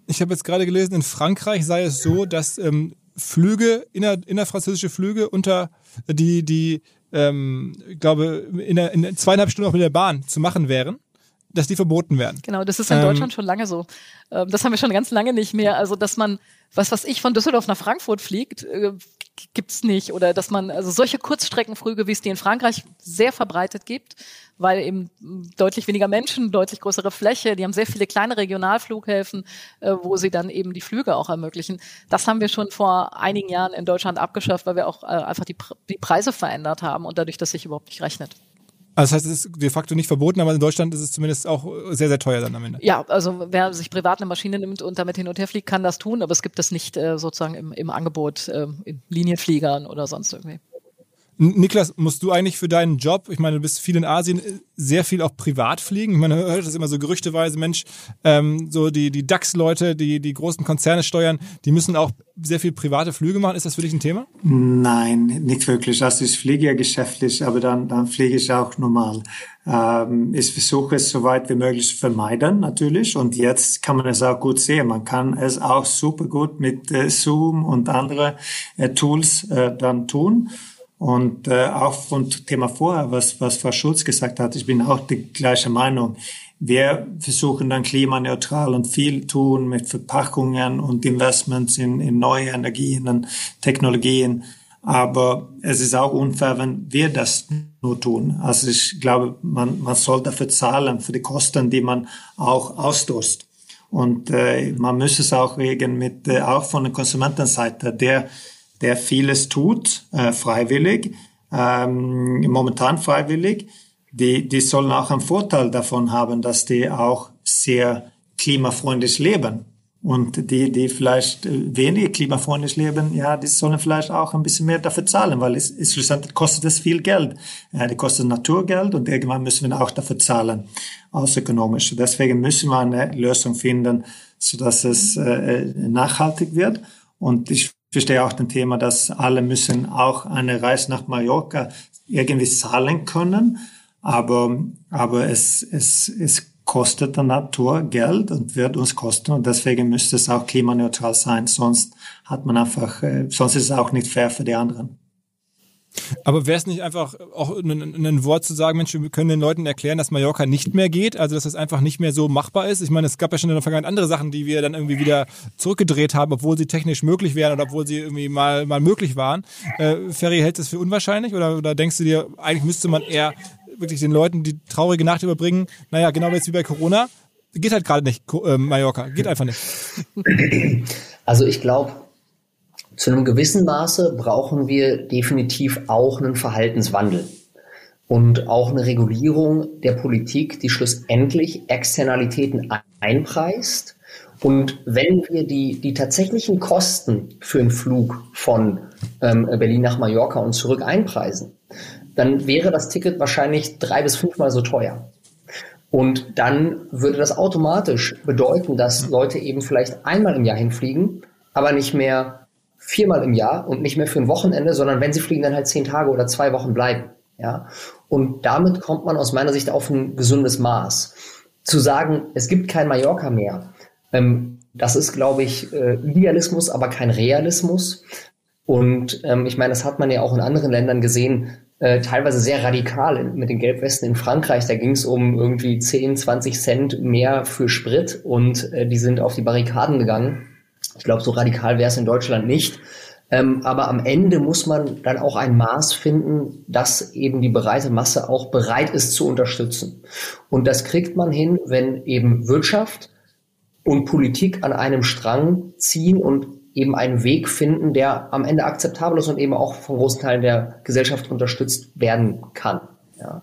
Ich habe jetzt gerade gelesen, in Frankreich sei es so, dass ähm, Flüge, inner, innerfranzösische Flüge unter die, die ähm, ich glaube, in, der, in zweieinhalb Stunden auch mit der Bahn zu machen wären dass die verboten werden. Genau, das ist in ähm, Deutschland schon lange so. Ähm, das haben wir schon ganz lange nicht mehr. Also, dass man, was was ich von Düsseldorf nach Frankfurt fliegt, äh, gibt's nicht. Oder dass man, also solche Kurzstreckenflüge, wie es die in Frankreich sehr verbreitet gibt, weil eben deutlich weniger Menschen, deutlich größere Fläche, die haben sehr viele kleine Regionalflughäfen, äh, wo sie dann eben die Flüge auch ermöglichen. Das haben wir schon vor einigen Jahren in Deutschland abgeschafft, weil wir auch äh, einfach die, die Preise verändert haben und dadurch das sich überhaupt nicht rechnet. Also das heißt, es ist de facto nicht verboten, aber in Deutschland ist es zumindest auch sehr, sehr teuer dann am Ende. Ja, also wer sich privat eine Maschine nimmt und damit hin und her fliegt, kann das tun, aber es gibt das nicht äh, sozusagen im, im Angebot äh, in Linienfliegern oder sonst irgendwie. Niklas, musst du eigentlich für deinen Job, ich meine, du bist viel in Asien, sehr viel auch privat fliegen? Ich meine, man hört das immer so gerüchteweise, Mensch, ähm, so die, die DAX-Leute, die die großen Konzerne steuern, die müssen auch sehr viel private Flüge machen. Ist das für dich ein Thema? Nein, nicht wirklich. Also ich fliege ja geschäftlich, aber dann, dann fliege ich auch normal. Ähm, ich versuche es so weit wie möglich zu vermeiden, natürlich. Und jetzt kann man es auch gut sehen. Man kann es auch super gut mit äh, Zoom und andere äh, Tools äh, dann tun. Und äh, auch vom Thema vorher, was, was Frau Schulz gesagt hat, ich bin auch die gleiche Meinung. Wir versuchen dann klimaneutral und viel tun mit Verpackungen und Investments in, in neue Energien und Technologien. Aber es ist auch unfair, wenn wir das nur tun. Also ich glaube, man, man soll dafür zahlen, für die Kosten, die man auch ausstoßt. Und äh, man muss es auch regeln mit, äh, auch von der Konsumentenseite, der der vieles tut, äh, freiwillig, ähm, momentan freiwillig, die, die sollen auch einen Vorteil davon haben, dass die auch sehr klimafreundlich leben. Und die, die vielleicht wenig klimafreundlich leben, ja, die sollen vielleicht auch ein bisschen mehr dafür zahlen, weil es, es schlussendlich kostet es viel Geld. Ja, die kostet Naturgeld und irgendwann müssen wir auch dafür zahlen, außerökonomisch. Deswegen müssen wir eine Lösung finden, so dass es äh, nachhaltig wird. Und ich verstehe auch den Thema, dass alle müssen auch eine Reise nach Mallorca irgendwie zahlen können. Aber, aber es, es, es kostet der Natur Geld und wird uns kosten und deswegen müsste es auch klimaneutral sein, sonst hat man einfach, äh, sonst ist es auch nicht fair für die anderen. Aber wäre es nicht einfach auch ein, Wort zu sagen, Mensch, wir können den Leuten erklären, dass Mallorca nicht mehr geht, also dass es einfach nicht mehr so machbar ist? Ich meine, es gab ja schon in der Vergangenheit andere Sachen, die wir dann irgendwie wieder zurückgedreht haben, obwohl sie technisch möglich wären oder obwohl sie irgendwie mal, mal möglich waren. Äh, Ferry, hält das für unwahrscheinlich oder, oder denkst du dir, eigentlich müsste man eher wirklich den Leuten die traurige Nacht überbringen. Naja, genau jetzt wie bei Corona. Geht halt gerade nicht, äh, Mallorca. Geht einfach nicht. Also ich glaube, zu einem gewissen Maße brauchen wir definitiv auch einen Verhaltenswandel und auch eine Regulierung der Politik, die schlussendlich Externalitäten einpreist. Und wenn wir die, die tatsächlichen Kosten für einen Flug von ähm, Berlin nach Mallorca und zurück einpreisen, dann wäre das Ticket wahrscheinlich drei bis fünfmal so teuer. Und dann würde das automatisch bedeuten, dass Leute eben vielleicht einmal im Jahr hinfliegen, aber nicht mehr viermal im Jahr und nicht mehr für ein Wochenende, sondern wenn sie fliegen, dann halt zehn Tage oder zwei Wochen bleiben. Ja, und damit kommt man aus meiner Sicht auf ein gesundes Maß. Zu sagen, es gibt kein Mallorca mehr, ähm, das ist, glaube ich, äh, Idealismus, aber kein Realismus. Und ähm, ich meine, das hat man ja auch in anderen Ländern gesehen, äh, teilweise sehr radikal mit den Gelbwesten in Frankreich. Da ging es um irgendwie 10, 20 Cent mehr für Sprit und äh, die sind auf die Barrikaden gegangen. Ich glaube, so radikal wäre es in Deutschland nicht. Ähm, aber am Ende muss man dann auch ein Maß finden, dass eben die breite Masse auch bereit ist zu unterstützen. Und das kriegt man hin, wenn eben Wirtschaft und Politik an einem Strang ziehen und eben einen Weg finden, der am Ende akzeptabel ist und eben auch von großen Teilen der Gesellschaft unterstützt werden kann. Ja.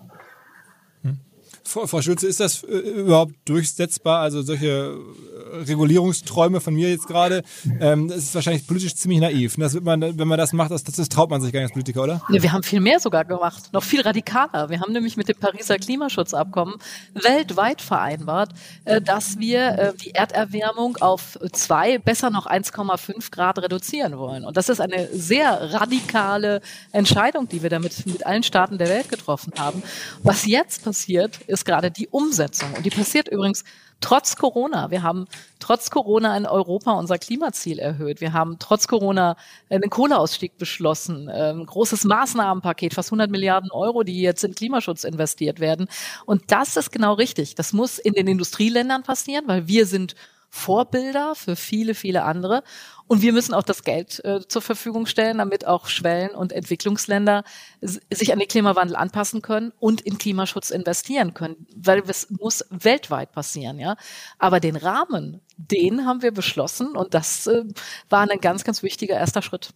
Frau Schulze, ist das äh, überhaupt durchsetzbar? Also solche äh, Regulierungsträume von mir jetzt gerade, ähm, das ist wahrscheinlich politisch ziemlich naiv. Das wird man, wenn man das macht, das, das traut man sich gar nicht als Politiker, oder? Ja, wir haben viel mehr sogar gemacht, noch viel radikaler. Wir haben nämlich mit dem Pariser Klimaschutzabkommen weltweit vereinbart, äh, dass wir die Erderwärmung auf zwei, besser noch 1,5 Grad reduzieren wollen. Und das ist eine sehr radikale Entscheidung, die wir damit mit allen Staaten der Welt getroffen haben. Was jetzt passiert, ist gerade die Umsetzung. Und die passiert übrigens trotz Corona. Wir haben trotz Corona in Europa unser Klimaziel erhöht. Wir haben trotz Corona einen Kohleausstieg beschlossen, ein großes Maßnahmenpaket, fast 100 Milliarden Euro, die jetzt in Klimaschutz investiert werden. Und das ist genau richtig. Das muss in den Industrieländern passieren, weil wir sind Vorbilder für viele, viele andere. Und wir müssen auch das Geld äh, zur Verfügung stellen, damit auch Schwellen- und Entwicklungsländer sich an den Klimawandel anpassen können und in Klimaschutz investieren können, weil es muss weltweit passieren, ja. Aber den Rahmen, den haben wir beschlossen und das äh, war ein ganz, ganz wichtiger erster Schritt.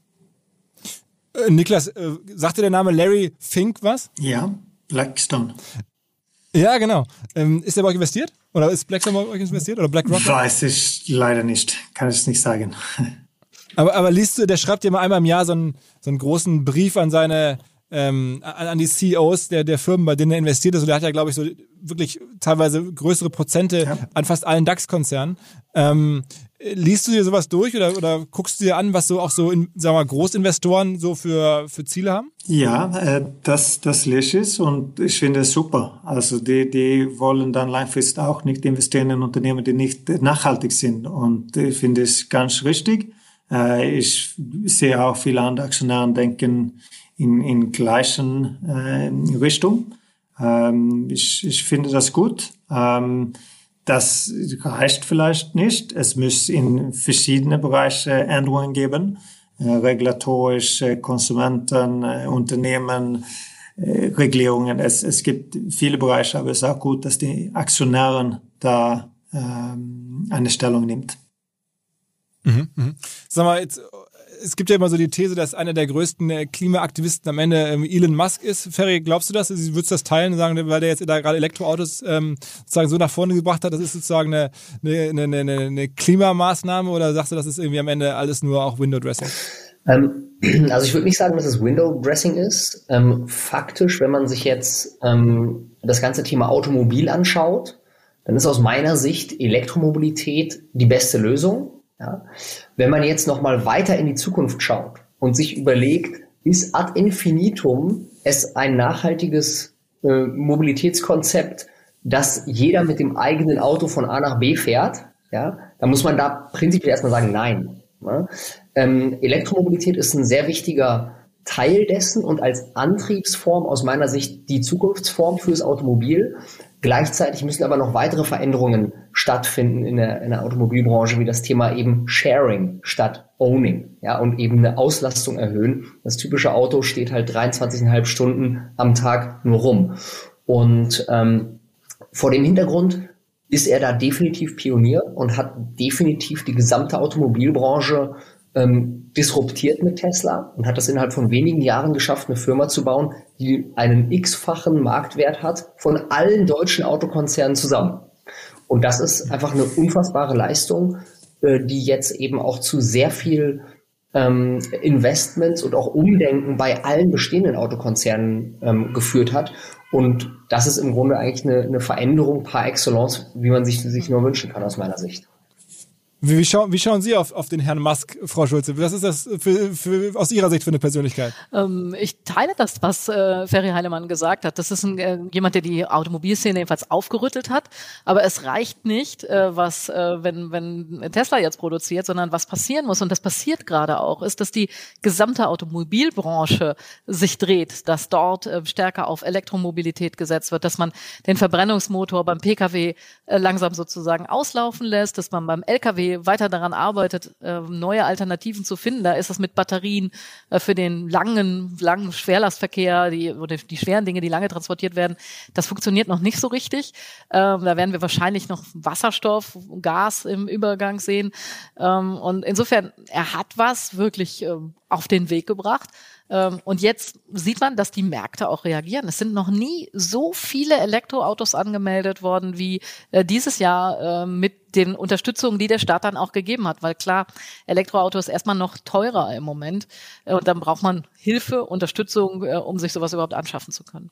Äh, Niklas, äh, sagte der Name Larry Fink was? Ja, Blackstone. Ja, genau. Ähm, ist er bei euch investiert? Oder ist Blackstone bei euch investiert? Oder BlackRock? Weiß ich leider nicht. Kann ich es nicht sagen. Aber, aber liest du, der schreibt ja mal einmal im Jahr so einen, so einen großen Brief an seine, ähm, an, an die CEOs der, der Firmen, bei denen er investiert ist. Und der hat ja, glaube ich, so wirklich teilweise größere Prozente ja. an fast allen DAX-Konzernen. Ähm, liest du dir sowas durch oder, oder guckst du dir an, was so auch so in, sagen wir mal, Großinvestoren so für, für Ziele haben? Ja, äh, das, das lese ich und ich finde es super. Also die, die wollen dann langfristig auch nicht investieren in Unternehmen, die nicht nachhaltig sind. Und ich finde es ganz richtig. Äh, ich sehe auch viele andere Aktionäre denken in, in gleichen äh, Richtung. Ähm, ich, ich finde das gut. Ähm, das reicht vielleicht nicht. Es muss in verschiedene Bereiche Änderungen geben. Äh, regulatorisch, Konsumenten, äh, Unternehmen, äh, Regulierungen. Es, es gibt viele Bereiche, aber es ist auch gut, dass die Aktionären da ähm, eine Stellung nimmt. Mhm, mh. Sag mal, jetzt es gibt ja immer so die These, dass einer der größten äh, Klimaaktivisten am Ende ähm, Elon Musk ist. Ferry, glaubst du das? Würdest du das teilen und sagen, weil der jetzt da gerade Elektroautos ähm, sozusagen so nach vorne gebracht hat, das ist sozusagen eine, eine, eine, eine, eine Klimamaßnahme oder sagst du, das ist irgendwie am Ende alles nur auch Window Dressing? Ähm, [CLEARS THROAT] also ich würde nicht sagen, dass es Window Dressing ist. Ähm, faktisch, wenn man sich jetzt ähm, das ganze Thema Automobil anschaut, dann ist aus meiner Sicht Elektromobilität die beste Lösung. Ja? Wenn man jetzt noch mal weiter in die Zukunft schaut und sich überlegt, ist ad infinitum es ein nachhaltiges äh, Mobilitätskonzept, dass jeder mit dem eigenen Auto von A nach B fährt, ja, dann muss man da prinzipiell erstmal sagen, nein. Ja? Ähm, Elektromobilität ist ein sehr wichtiger Teil dessen und als Antriebsform aus meiner Sicht die Zukunftsform fürs Automobil. Gleichzeitig müssen aber noch weitere Veränderungen stattfinden in der, in der Automobilbranche, wie das Thema eben Sharing statt Owning, ja, und eben eine Auslastung erhöhen. Das typische Auto steht halt 23,5 Stunden am Tag nur rum. Und ähm, vor dem Hintergrund ist er da definitiv Pionier und hat definitiv die gesamte Automobilbranche ähm, disruptiert mit Tesla und hat das innerhalb von wenigen Jahren geschafft, eine Firma zu bauen, die einen x-fachen Marktwert hat von allen deutschen Autokonzernen zusammen. Und das ist einfach eine unfassbare Leistung, äh, die jetzt eben auch zu sehr viel ähm, Investments und auch Umdenken bei allen bestehenden Autokonzernen ähm, geführt hat. Und das ist im Grunde eigentlich eine, eine Veränderung par excellence, wie man sich, sich nur wünschen kann aus meiner Sicht. Wie, schauen, wie schauen Sie auf, auf den Herrn Musk, Frau Schulze? Was ist das für, für, aus Ihrer Sicht für eine Persönlichkeit? Ähm, ich teile das, was äh, Ferry Heilemann gesagt hat. Das ist ein, äh, jemand, der die Automobilszene jedenfalls aufgerüttelt hat. Aber es reicht nicht, äh, was, äh, wenn, wenn Tesla jetzt produziert, sondern was passieren muss, und das passiert gerade auch, ist, dass die gesamte Automobilbranche sich dreht, dass dort äh, stärker auf Elektromobilität gesetzt wird, dass man den Verbrennungsmotor beim Pkw äh, langsam sozusagen auslaufen lässt, dass man beim Lkw weiter daran arbeitet, äh, neue Alternativen zu finden. Da ist es mit Batterien äh, für den langen, langen Schwerlastverkehr, die, oder die schweren Dinge, die lange transportiert werden. Das funktioniert noch nicht so richtig. Ähm, da werden wir wahrscheinlich noch Wasserstoff, Gas im Übergang sehen. Ähm, und insofern, er hat was wirklich ähm, auf den Weg gebracht. Ähm, und jetzt sieht man, dass die Märkte auch reagieren. Es sind noch nie so viele Elektroautos angemeldet worden wie äh, dieses Jahr äh, mit den Unterstützungen, die der Staat dann auch gegeben hat. Weil klar, Elektroauto ist erstmal noch teurer im Moment. Äh, und dann braucht man Hilfe, Unterstützung, um sich sowas überhaupt anschaffen zu können.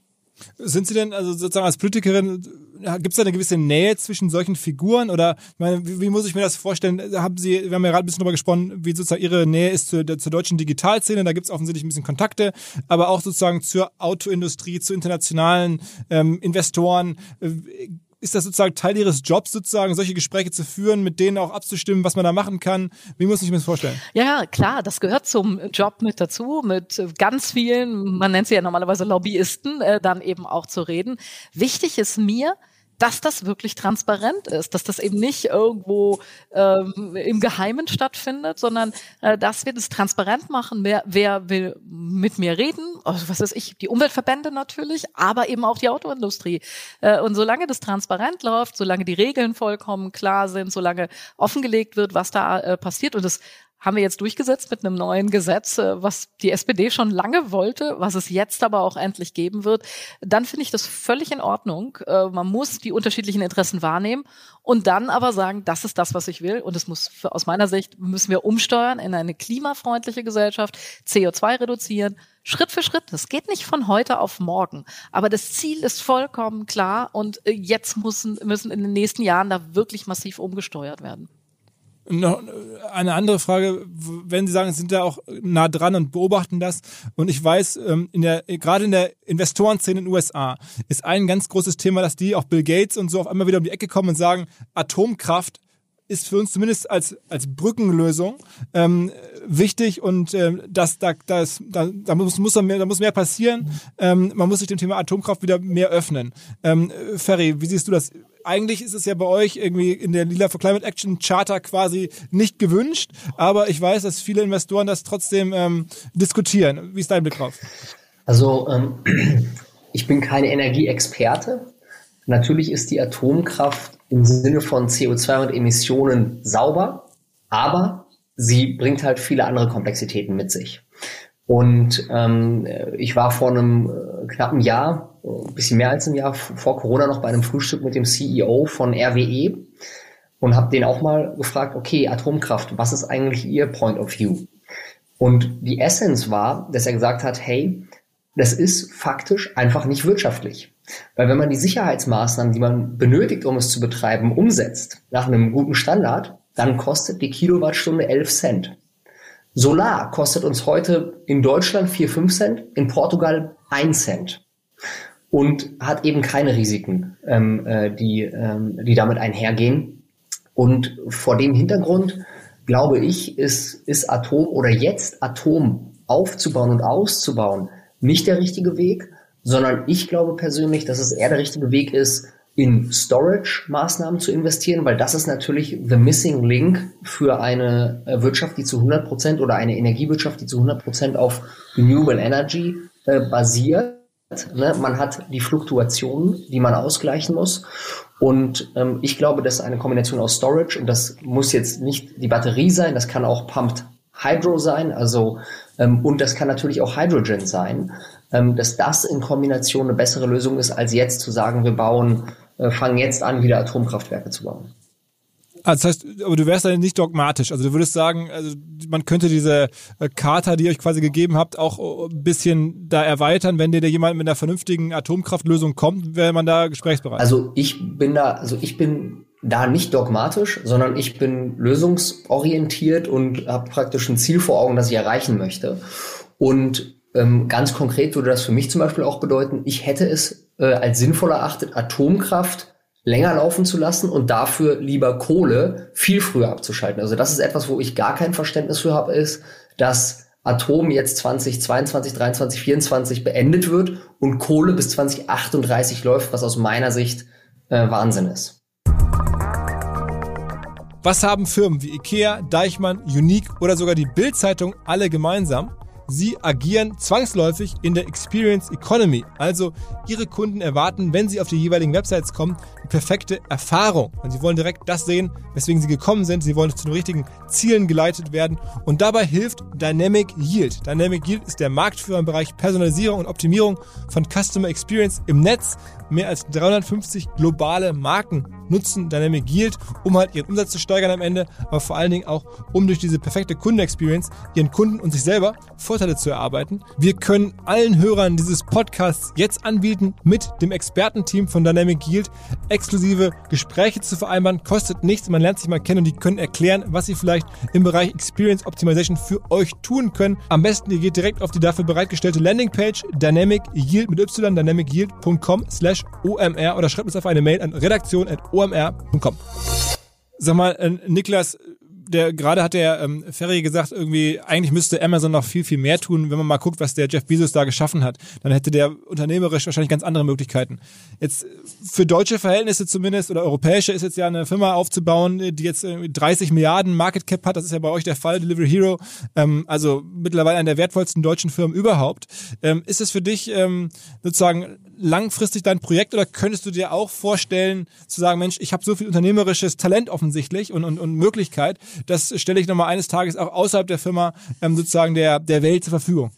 Sind Sie denn, also sozusagen als Politikerin, gibt es da eine gewisse Nähe zwischen solchen Figuren? Oder meine, wie, wie, muss ich mir das vorstellen? Haben Sie, wir haben ja gerade ein bisschen darüber gesprochen, wie sozusagen Ihre Nähe ist zur, zur deutschen Digitalszene, da gibt es offensichtlich ein bisschen Kontakte, aber auch sozusagen zur Autoindustrie, zu internationalen ähm, Investoren ist das sozusagen Teil ihres Jobs sozusagen, solche Gespräche zu führen, mit denen auch abzustimmen, was man da machen kann? Wie muss ich mir das vorstellen? Ja, klar, das gehört zum Job mit dazu, mit ganz vielen, man nennt sie ja normalerweise Lobbyisten, äh, dann eben auch zu reden. Wichtig ist mir, dass das wirklich transparent ist, dass das eben nicht irgendwo ähm, im Geheimen stattfindet, sondern äh, dass wir das transparent machen. Wer, wer will mit mir reden? Also, was weiß ich, die Umweltverbände natürlich, aber eben auch die Autoindustrie. Äh, und solange das transparent läuft, solange die Regeln vollkommen klar sind, solange offengelegt wird, was da äh, passiert und es haben wir jetzt durchgesetzt mit einem neuen Gesetz, äh, was die SPD schon lange wollte, was es jetzt aber auch endlich geben wird, dann finde ich das völlig in Ordnung. Äh, man muss die unterschiedlichen Interessen wahrnehmen und dann aber sagen, das ist das, was ich will. Und es muss aus meiner Sicht müssen wir umsteuern in eine klimafreundliche Gesellschaft, CO2 reduzieren, Schritt für Schritt. Das geht nicht von heute auf morgen. Aber das Ziel ist vollkommen klar und äh, jetzt müssen, müssen in den nächsten Jahren da wirklich massiv umgesteuert werden. Noch eine andere Frage, wenn Sie sagen, Sie sind da auch nah dran und beobachten das. Und ich weiß, ähm, in der, gerade in der Investorenszene in den USA ist ein ganz großes Thema, dass die, auch Bill Gates und so, auf einmal wieder um die Ecke kommen und sagen, Atomkraft ist für uns zumindest als, als Brückenlösung ähm, wichtig und ähm, das, da, das, da, da, muss, muss mehr, da muss mehr passieren. Ähm, man muss sich dem Thema Atomkraft wieder mehr öffnen. Ähm, Ferry, wie siehst du das? eigentlich ist es ja bei euch irgendwie in der Lila for Climate Action Charter quasi nicht gewünscht, aber ich weiß, dass viele Investoren das trotzdem ähm, diskutieren. Wie ist dein Blick drauf? Also ähm, [CLEARS THROAT] ich bin kein Energieexperte. Natürlich ist die Atomkraft im Sinne von CO2 und Emissionen sauber, aber sie bringt halt viele andere Komplexitäten mit sich. Und ähm, ich war vor einem äh, knappen Jahr, ein bisschen mehr als ein Jahr vor Corona noch bei einem Frühstück mit dem CEO von RWE und habe den auch mal gefragt, okay, Atomkraft, was ist eigentlich Ihr Point of View? Und die Essenz war, dass er gesagt hat, hey, das ist faktisch einfach nicht wirtschaftlich. Weil wenn man die Sicherheitsmaßnahmen, die man benötigt, um es zu betreiben, umsetzt, nach einem guten Standard, dann kostet die Kilowattstunde 11 Cent. Solar kostet uns heute in Deutschland 4, 5 Cent, in Portugal 1 Cent. Und hat eben keine Risiken, ähm, äh, die, ähm, die damit einhergehen. Und vor dem Hintergrund, glaube ich, ist, ist Atom oder jetzt Atom aufzubauen und auszubauen nicht der richtige Weg, sondern ich glaube persönlich, dass es eher der richtige Weg ist, in Storage-Maßnahmen zu investieren, weil das ist natürlich the missing link für eine äh, Wirtschaft, die zu 100 Prozent oder eine Energiewirtschaft, die zu 100 Prozent auf Renewable Energy äh, basiert. Ne? Man hat die Fluktuationen, die man ausgleichen muss. Und ähm, ich glaube, dass eine Kombination aus Storage, und das muss jetzt nicht die Batterie sein, das kann auch Pumped Hydro sein, also ähm, und das kann natürlich auch Hydrogen sein, dass das in Kombination eine bessere Lösung ist, als jetzt zu sagen, wir bauen, äh, fangen jetzt an, wieder Atomkraftwerke zu bauen. Also das heißt, aber du wärst da nicht dogmatisch. Also du würdest sagen, also man könnte diese äh, Charta, die ihr euch quasi gegeben habt, auch äh, ein bisschen da erweitern, wenn dir da jemand mit einer vernünftigen Atomkraftlösung kommt, wäre man da gesprächsbereit. Also ich bin da, also ich bin da nicht dogmatisch, sondern ich bin lösungsorientiert und habe praktisch ein Ziel vor Augen, das ich erreichen möchte. Und ähm, ganz konkret würde das für mich zum Beispiel auch bedeuten, ich hätte es äh, als sinnvoll erachtet, Atomkraft länger laufen zu lassen und dafür lieber Kohle viel früher abzuschalten. Also das ist etwas, wo ich gar kein Verständnis für habe, ist, dass Atom jetzt 2022, 23, 24 beendet wird und Kohle bis 2038 läuft, was aus meiner Sicht äh, Wahnsinn ist. Was haben Firmen wie IKEA, Deichmann, Unique oder sogar die Bild-Zeitung alle gemeinsam? Sie agieren zwangsläufig in der Experience Economy. Also Ihre Kunden erwarten, wenn Sie auf die jeweiligen Websites kommen, die perfekte Erfahrung. Und Sie wollen direkt das sehen, weswegen Sie gekommen sind. Sie wollen zu den richtigen Zielen geleitet werden. Und dabei hilft Dynamic Yield. Dynamic Yield ist der Marktführer im Bereich Personalisierung und Optimierung von Customer Experience im Netz. Mehr als 350 globale Marken nutzen Dynamic Yield, um halt ihren Umsatz zu steigern am Ende, aber vor allen Dingen auch, um durch diese perfekte Kundenexperience ihren Kunden und sich selber Vorteile zu erarbeiten. Wir können allen Hörern dieses Podcasts jetzt anbieten, mit dem Expertenteam von Dynamic Yield exklusive Gespräche zu vereinbaren. Kostet nichts, man lernt sich mal kennen und die können erklären, was sie vielleicht im Bereich Experience Optimization für euch tun können. Am besten, ihr geht direkt auf die dafür bereitgestellte Landingpage Dynamic Yield mit y, dynamicyield.com slash omr oder schreibt uns auf eine Mail an redaktion.omr omr.com. Sag mal, äh, Niklas, der gerade hat der ähm, Ferry gesagt, irgendwie eigentlich müsste Amazon noch viel viel mehr tun, wenn man mal guckt, was der Jeff Bezos da geschaffen hat, dann hätte der unternehmerisch wahrscheinlich ganz andere Möglichkeiten. Jetzt für deutsche Verhältnisse zumindest oder europäische ist jetzt ja eine Firma aufzubauen, die jetzt 30 Milliarden Market Cap hat. Das ist ja bei euch der Fall, Delivery Hero. Ähm, also mittlerweile eine der wertvollsten deutschen Firmen überhaupt. Ähm, ist es für dich ähm, sozusagen langfristig dein Projekt oder könntest du dir auch vorstellen zu sagen, Mensch, ich habe so viel unternehmerisches Talent offensichtlich und, und, und Möglichkeit, das stelle ich nochmal eines Tages auch außerhalb der Firma ähm, sozusagen der, der Welt zur Verfügung?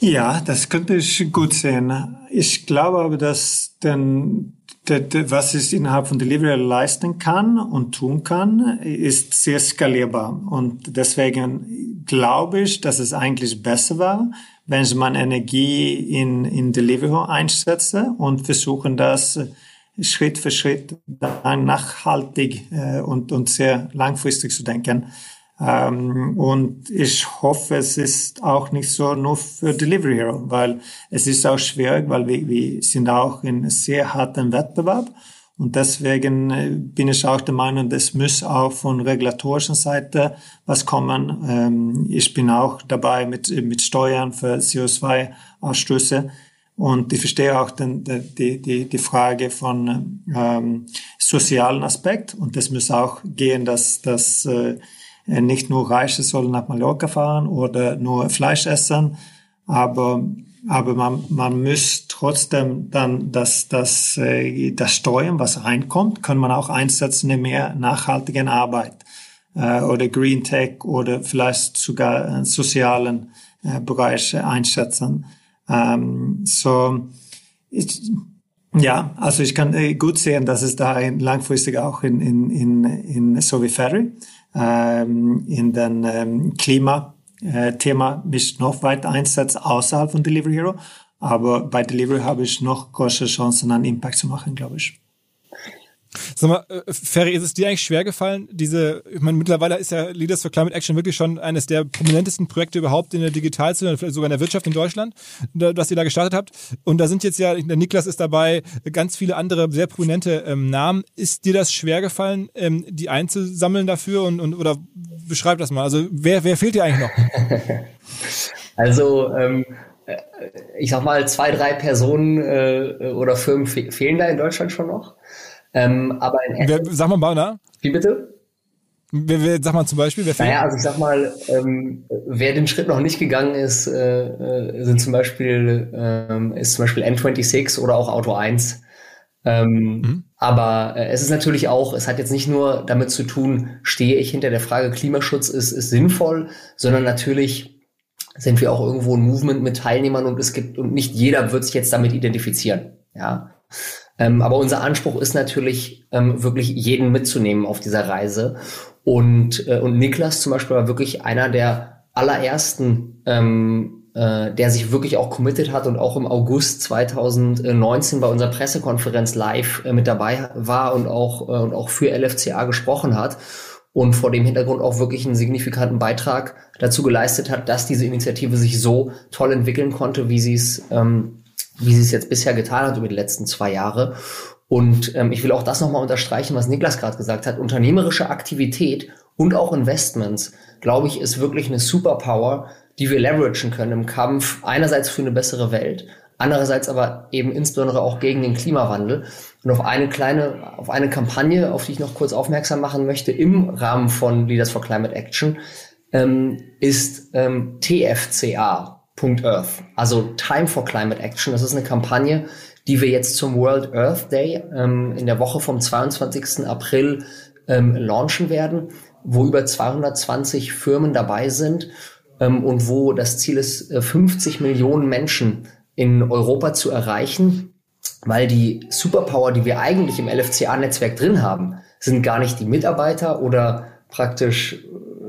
Ja, das könnte ich gut sehen. Ich glaube aber, dass denn, was es innerhalb von Delivery leisten kann und tun kann, ist sehr skalierbar. Und deswegen glaube ich, dass es eigentlich besser war, wenn man Energie in, in Delivery einsetzt und versuchen das Schritt für Schritt nachhaltig äh, und, und sehr langfristig zu denken. Ähm, und ich hoffe, es ist auch nicht so nur für Delivery Hero, weil es ist auch schwierig, weil wir, wir sind auch in sehr harten Wettbewerb. Und deswegen äh, bin ich auch der Meinung, es muss auch von regulatorischen Seite was kommen. Ähm, ich bin auch dabei mit, mit Steuern für CO2-Ausstöße. Und ich verstehe auch den, die, die, die Frage von ähm, sozialen Aspekt. Und das muss auch gehen, dass, dass äh, nicht nur Reiche sollen nach Mallorca fahren oder nur Fleisch essen, aber aber man, man muss trotzdem dann das, das, äh, das Steuern, was reinkommt, kann man auch einsetzen in mehr nachhaltigen Arbeit. äh, oder Green Tech oder vielleicht sogar einen sozialen äh, Bereich einschätzen. Ähm, so, ich, ja, also ich kann äh, gut sehen, dass es da langfristig auch in, in, in, in so wie Ferry ähm, in den ähm, Klima-Thema äh, mich noch weiter einsetzt außerhalb von Delivery Hero. Aber bei Delivery habe ich noch größere Chancen, einen Impact zu machen, glaube ich. Sag mal, äh, Ferry, ist es dir eigentlich schwer gefallen, diese, ich meine, mittlerweile ist ja Leaders for Climate Action wirklich schon eines der prominentesten Projekte überhaupt in der Digitalszene, vielleicht sogar in der Wirtschaft in Deutschland, was ihr da gestartet habt. Und da sind jetzt ja, der Niklas ist dabei, ganz viele andere sehr prominente ähm, Namen. Ist dir das schwer gefallen, ähm, die einzusammeln dafür und, und oder beschreib das mal. Also wer, wer fehlt dir eigentlich noch? [LAUGHS] also ähm, äh, ich sag mal, zwei, drei Personen äh, oder Firmen fe fehlen da in Deutschland schon noch. Ähm, aber in wer, sag mal mal, na? Wie bitte? Wer, wer, sag mal zum Beispiel, wer fehlt? Naja, also ich sag mal, ähm, wer den Schritt noch nicht gegangen ist, äh, äh sind zum Beispiel, ähm, ist zum Beispiel N26 oder auch Auto 1. Ähm, mhm. Aber äh, es ist natürlich auch, es hat jetzt nicht nur damit zu tun, stehe ich hinter der Frage Klimaschutz ist, ist sinnvoll, sondern natürlich sind wir auch irgendwo ein Movement mit Teilnehmern und es gibt, und nicht jeder wird sich jetzt damit identifizieren. Ja. Ähm, aber unser Anspruch ist natürlich, ähm, wirklich jeden mitzunehmen auf dieser Reise. Und, äh, und Niklas zum Beispiel war wirklich einer der allerersten, ähm, äh, der sich wirklich auch committed hat und auch im August 2019 bei unserer Pressekonferenz live äh, mit dabei war und auch, äh, und auch für LFCA gesprochen hat und vor dem Hintergrund auch wirklich einen signifikanten Beitrag dazu geleistet hat, dass diese Initiative sich so toll entwickeln konnte, wie sie es ähm, wie sie es jetzt bisher getan hat über die letzten zwei Jahre. Und ähm, ich will auch das nochmal unterstreichen, was Niklas gerade gesagt hat. Unternehmerische Aktivität und auch Investments, glaube ich, ist wirklich eine Superpower, die wir leveragen können im Kampf einerseits für eine bessere Welt, andererseits aber eben insbesondere auch gegen den Klimawandel. Und auf eine kleine, auf eine Kampagne, auf die ich noch kurz aufmerksam machen möchte, im Rahmen von Leaders for Climate Action, ähm, ist ähm, TFCA, Earth, also Time for Climate Action. Das ist eine Kampagne, die wir jetzt zum World Earth Day ähm, in der Woche vom 22. April ähm, launchen werden, wo über 220 Firmen dabei sind ähm, und wo das Ziel ist, 50 äh, Millionen Menschen in Europa zu erreichen, weil die Superpower, die wir eigentlich im LFCA-Netzwerk drin haben, sind gar nicht die Mitarbeiter oder praktisch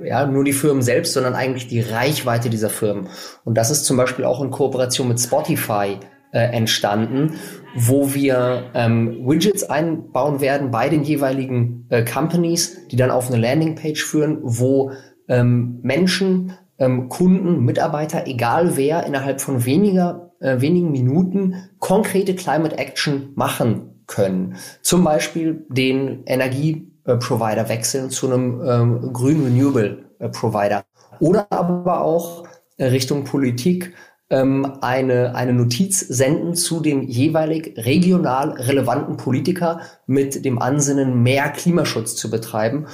ja, nur die Firmen selbst, sondern eigentlich die Reichweite dieser Firmen. Und das ist zum Beispiel auch in Kooperation mit Spotify äh, entstanden, wo wir ähm, Widgets einbauen werden bei den jeweiligen äh, Companies, die dann auf eine Landingpage führen, wo ähm, Menschen, ähm, Kunden, Mitarbeiter, egal wer, innerhalb von weniger, äh, wenigen Minuten konkrete Climate Action machen können. Zum Beispiel den Energie Provider wechseln zu einem ähm, grünen Renewable äh, Provider. Oder aber auch äh, Richtung Politik ähm, eine, eine Notiz senden zu dem jeweilig regional relevanten Politiker mit dem Ansinnen, mehr Klimaschutz zu betreiben.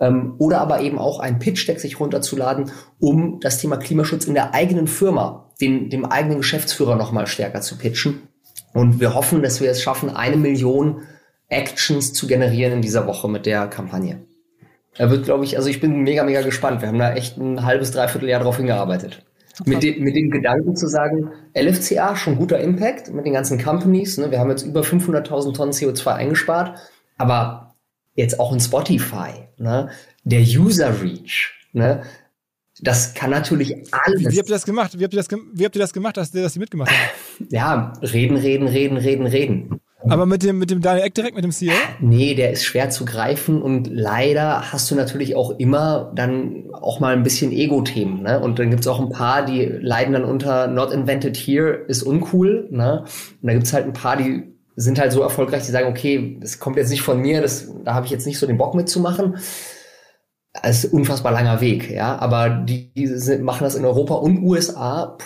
Ähm, oder aber eben auch ein Pitch-Deck sich runterzuladen, um das Thema Klimaschutz in der eigenen Firma, den, dem eigenen Geschäftsführer nochmal stärker zu pitchen. Und wir hoffen, dass wir es schaffen, eine Million Actions zu generieren in dieser Woche mit der Kampagne. Er wird, glaube ich, also ich bin mega, mega gespannt. Wir haben da echt ein halbes, dreiviertel Jahr drauf hingearbeitet. Mit, de, mit dem Gedanken zu sagen, LFCA, schon guter Impact mit den ganzen Companies. Ne? Wir haben jetzt über 500.000 Tonnen CO2 eingespart, aber jetzt auch in Spotify, ne? der User Reach, ne? das kann natürlich alles. Wie habt ihr das gemacht? Wie habt ihr das, wie habt ihr das gemacht, dass, dass ihr mitgemacht habt? [LAUGHS] Ja, reden, reden, reden, reden, reden. Aber mit dem, mit dem Daniel Eck direkt, mit dem CEO? Nee, der ist schwer zu greifen und leider hast du natürlich auch immer dann auch mal ein bisschen Ego-Themen. Ne? Und dann gibt's auch ein paar, die leiden dann unter Not Invented Here ist uncool. Ne? Und da gibt's halt ein paar, die sind halt so erfolgreich, die sagen, okay, das kommt jetzt nicht von mir, das, da habe ich jetzt nicht so den Bock mitzumachen. Es ist ein unfassbar langer Weg, ja. Aber die, die sind, machen das in Europa und USA,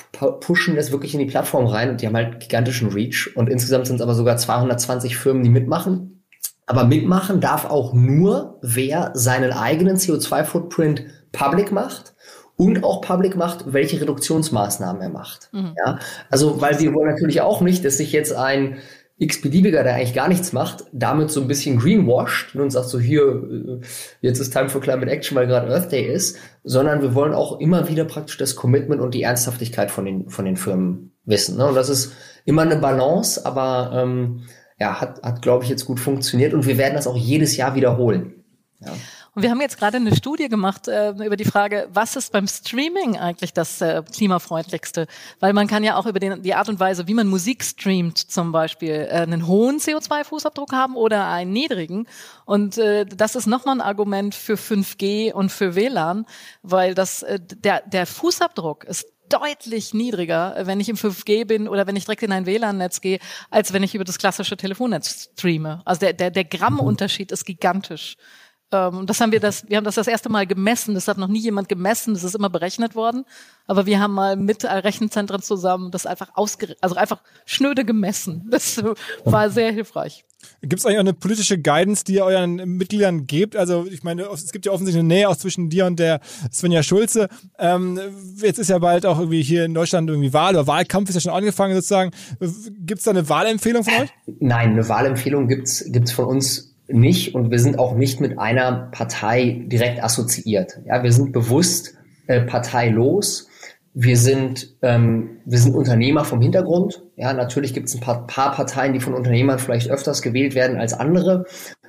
pushen das wirklich in die Plattform rein und die haben halt gigantischen Reach. Und insgesamt sind es aber sogar 220 Firmen, die mitmachen. Aber mitmachen darf auch nur, wer seinen eigenen CO2-Footprint public macht und auch public macht, welche Reduktionsmaßnahmen er macht. Mhm. Ja, also weil wir wollen natürlich auch nicht, dass sich jetzt ein x-beliebiger, der eigentlich gar nichts macht, damit so ein bisschen greenwashed und sagt so hier, äh, jetzt ist Time for Climate Action, weil gerade Earth Day ist, sondern wir wollen auch immer wieder praktisch das Commitment und die Ernsthaftigkeit von den, von den Firmen wissen. Ne? Und das ist immer eine Balance, aber ähm, ja, hat, hat glaube ich, jetzt gut funktioniert und wir werden das auch jedes Jahr wiederholen. Ja. Und wir haben jetzt gerade eine Studie gemacht äh, über die Frage, was ist beim Streaming eigentlich das äh, klimafreundlichste? Weil man kann ja auch über den, die Art und Weise, wie man Musik streamt, zum Beispiel äh, einen hohen CO2-Fußabdruck haben oder einen niedrigen. Und äh, das ist nochmal ein Argument für 5G und für WLAN, weil das äh, der, der Fußabdruck ist deutlich niedriger, wenn ich im 5G bin oder wenn ich direkt in ein WLAN-Netz gehe, als wenn ich über das klassische Telefonnetz streame. Also der, der, der Grammunterschied ist gigantisch. Ähm, das haben wir das, wir haben das das erste Mal gemessen. Das hat noch nie jemand gemessen. Das ist immer berechnet worden. Aber wir haben mal mit Rechenzentren zusammen das einfach ausgerechnet, also einfach schnöde gemessen. Das war sehr hilfreich. Gibt es eigentlich auch eine politische Guidance, die ihr euren Mitgliedern gebt? Also ich meine, es gibt ja offensichtlich eine Nähe auch zwischen dir und der Svenja Schulze. Ähm, jetzt ist ja bald auch irgendwie hier in Deutschland irgendwie Wahl oder Wahlkampf ist ja schon angefangen sozusagen. Gibt es da eine Wahlempfehlung von euch? Nein, eine Wahlempfehlung gibt's gibt's von uns nicht und wir sind auch nicht mit einer Partei direkt assoziiert. Ja, wir sind bewusst äh, parteilos. Wir sind, ähm, wir sind Unternehmer vom Hintergrund. Ja, natürlich gibt es ein paar, paar Parteien, die von Unternehmern vielleicht öfters gewählt werden als andere.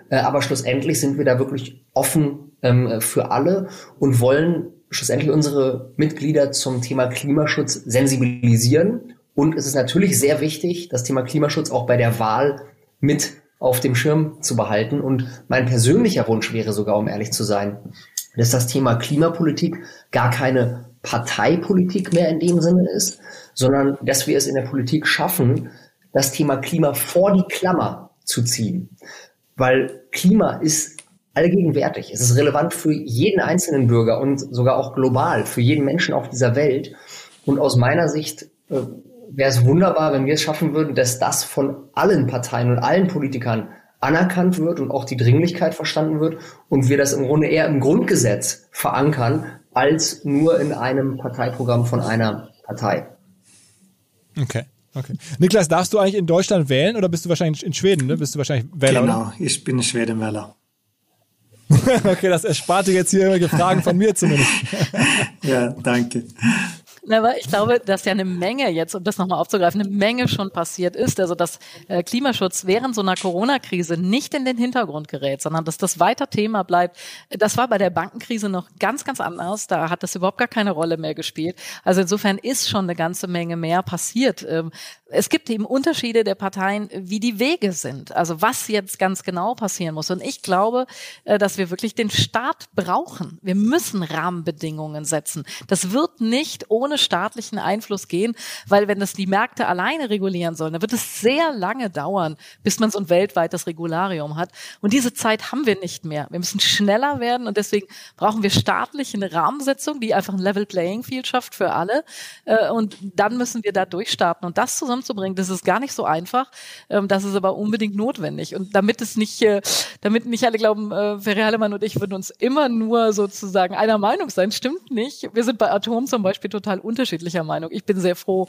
Äh, aber schlussendlich sind wir da wirklich offen ähm, für alle und wollen schlussendlich unsere Mitglieder zum Thema Klimaschutz sensibilisieren. Und es ist natürlich sehr wichtig, das Thema Klimaschutz auch bei der Wahl mit auf dem Schirm zu behalten. Und mein persönlicher Wunsch wäre sogar, um ehrlich zu sein, dass das Thema Klimapolitik gar keine Parteipolitik mehr in dem Sinne ist, sondern dass wir es in der Politik schaffen, das Thema Klima vor die Klammer zu ziehen. Weil Klima ist allgegenwärtig. Es ist relevant für jeden einzelnen Bürger und sogar auch global, für jeden Menschen auf dieser Welt. Und aus meiner Sicht äh, wäre es wunderbar, wenn wir es schaffen würden, dass das von allen Parteien und allen Politikern anerkannt wird und auch die Dringlichkeit verstanden wird und wir das im Grunde eher im Grundgesetz verankern, als nur in einem Parteiprogramm von einer Partei. Okay. Okay. Niklas, darfst du eigentlich in Deutschland wählen oder bist du wahrscheinlich in Schweden? Ne? Bist du wahrscheinlich Wähler? Genau, oder? ich bin Schwedenwähler. [LAUGHS] okay, das erspart dir jetzt hier irgendwelche Fragen von mir zumindest. [LAUGHS] ja, danke. Aber ich glaube, dass ja eine Menge jetzt, um das nochmal aufzugreifen, eine Menge schon passiert ist. Also dass äh, Klimaschutz während so einer Corona-Krise nicht in den Hintergrund gerät, sondern dass das weiter Thema bleibt. Das war bei der Bankenkrise noch ganz, ganz anders. Da hat das überhaupt gar keine Rolle mehr gespielt. Also insofern ist schon eine ganze Menge mehr passiert. Ähm, es gibt eben Unterschiede der Parteien, wie die Wege sind. Also was jetzt ganz genau passieren muss. Und ich glaube, äh, dass wir wirklich den Staat brauchen. Wir müssen Rahmenbedingungen setzen. Das wird nicht ohne staatlichen Einfluss gehen, weil wenn das die Märkte alleine regulieren sollen, dann wird es sehr lange dauern, bis man so ein weltweites Regularium hat. Und diese Zeit haben wir nicht mehr. Wir müssen schneller werden und deswegen brauchen wir staatliche Rahmensetzung, die einfach ein Level Playing Field schafft für alle. Äh, und dann müssen wir da durchstarten. Und das zusammen zusammenzubringen. Das ist gar nicht so einfach. Ähm, das ist aber unbedingt notwendig. Und damit es nicht, äh, damit nicht alle glauben, äh, Ferre Hallemann und ich würden uns immer nur sozusagen einer Meinung sein, stimmt nicht. Wir sind bei Atom zum Beispiel total unterschiedlicher Meinung. Ich bin sehr froh,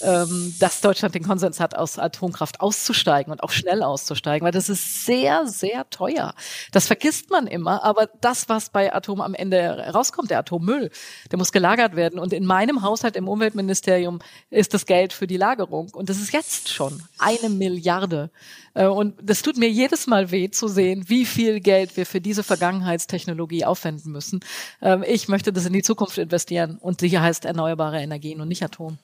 ähm, dass Deutschland den Konsens hat, aus Atomkraft auszusteigen und auch schnell auszusteigen, weil das ist sehr, sehr teuer. Das vergisst man immer, aber das, was bei Atom am Ende rauskommt, der Atommüll, der muss gelagert werden. Und in meinem Haushalt im Umweltministerium ist das Geld für die Lagerung. Und das ist jetzt schon eine Milliarde. Äh, und das tut mir jedes Mal weh zu sehen, wie viel Geld wir für diese Vergangenheitstechnologie aufwenden müssen. Ähm, ich möchte das in die Zukunft investieren. Und die heißt erneuerbare Energien und nicht Atom.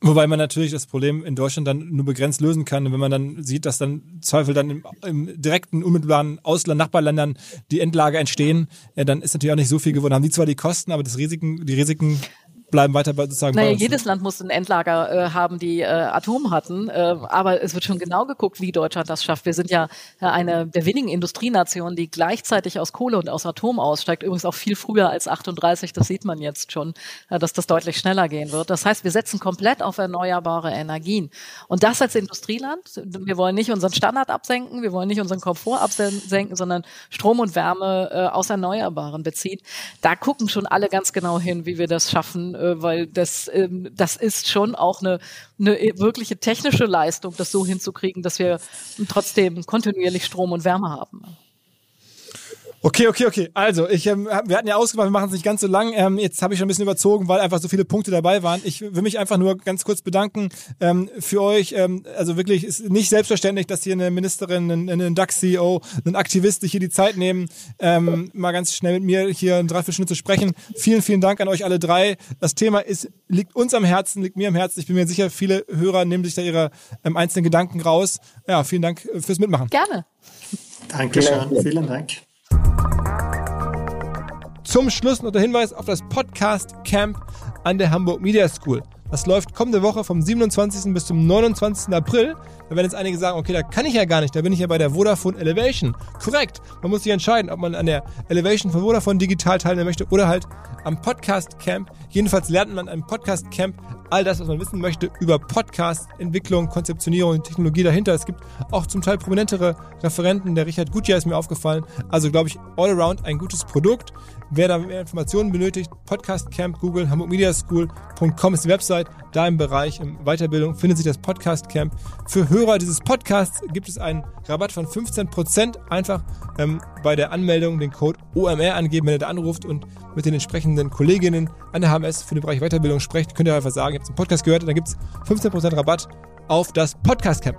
Wobei man natürlich das Problem in Deutschland dann nur begrenzt lösen kann. Und wenn man dann sieht, dass dann Zweifel dann im, im direkten, unmittelbaren Ausland, Nachbarländern die Endlage entstehen, ja, dann ist natürlich auch nicht so viel geworden. Haben die zwar die Kosten, aber das Risiken, die Risiken bleiben weiter sozusagen naja, bei uns. jedes Land muss ein Endlager äh, haben, die äh, Atom hatten, äh, aber es wird schon genau geguckt, wie Deutschland das schafft. Wir sind ja äh, eine der wenigen Industrienationen, die gleichzeitig aus Kohle und aus Atom aussteigt, übrigens auch viel früher als 38, das sieht man jetzt schon, äh, dass das deutlich schneller gehen wird. Das heißt, wir setzen komplett auf erneuerbare Energien und das als Industrieland. Wir wollen nicht unseren Standard absenken, wir wollen nicht unseren Komfort absenken, sondern Strom und Wärme äh, aus Erneuerbaren beziehen. Da gucken schon alle ganz genau hin, wie wir das schaffen, äh, weil das, ähm, das ist schon auch eine, eine wirkliche technische Leistung, das so hinzukriegen, dass wir trotzdem kontinuierlich Strom und Wärme haben. Okay, okay, okay. Also, ich, ähm, wir hatten ja ausgemacht, wir machen es nicht ganz so lang. Ähm, jetzt habe ich schon ein bisschen überzogen, weil einfach so viele Punkte dabei waren. Ich will mich einfach nur ganz kurz bedanken ähm, für euch. Ähm, also wirklich, ist nicht selbstverständlich, dass hier eine Ministerin, ein, ein DAX-CEO, ein Aktivist sich hier die Zeit nehmen, ähm, mal ganz schnell mit mir hier eine Dreiviertelstunde zu sprechen. Vielen, vielen Dank an euch alle drei. Das Thema ist, liegt uns am Herzen, liegt mir am Herzen. Ich bin mir sicher, viele Hörer nehmen sich da ihre ähm, einzelnen Gedanken raus. Ja, vielen Dank äh, fürs Mitmachen. Gerne. Dankeschön, vielen Dank. Zum Schluss noch der Hinweis auf das Podcast Camp an der Hamburg Media School. Das läuft kommende Woche vom 27. bis zum 29. April. Da werden jetzt einige sagen, okay, da kann ich ja gar nicht, da bin ich ja bei der Vodafone Elevation. Korrekt. Man muss sich entscheiden, ob man an der Elevation von Vodafone digital teilnehmen möchte oder halt am Podcast Camp. Jedenfalls lernt man am Podcast Camp all das, was man wissen möchte über Podcast, Entwicklung, Konzeptionierung und Technologie dahinter. Es gibt auch zum Teil prominentere Referenten. Der Richard Gutjahr ist mir aufgefallen. Also glaube ich, all around ein gutes Produkt. Wer da mehr Informationen benötigt, Podcast Camp, Google, hamburgmediaschool.com ist die Website. Da im Bereich im Weiterbildung findet sich das Podcast Camp. Für Hörer dieses Podcasts gibt es einen Rabatt von 15%. Einfach ähm, bei der Anmeldung den Code OMR angeben, wenn ihr da anruft und mit den entsprechenden Kolleginnen an der HMS für den Bereich Weiterbildung sprecht. Könnt ihr einfach sagen, ihr habt einen Podcast gehört und dann gibt es 15% Rabatt auf das Podcast Camp.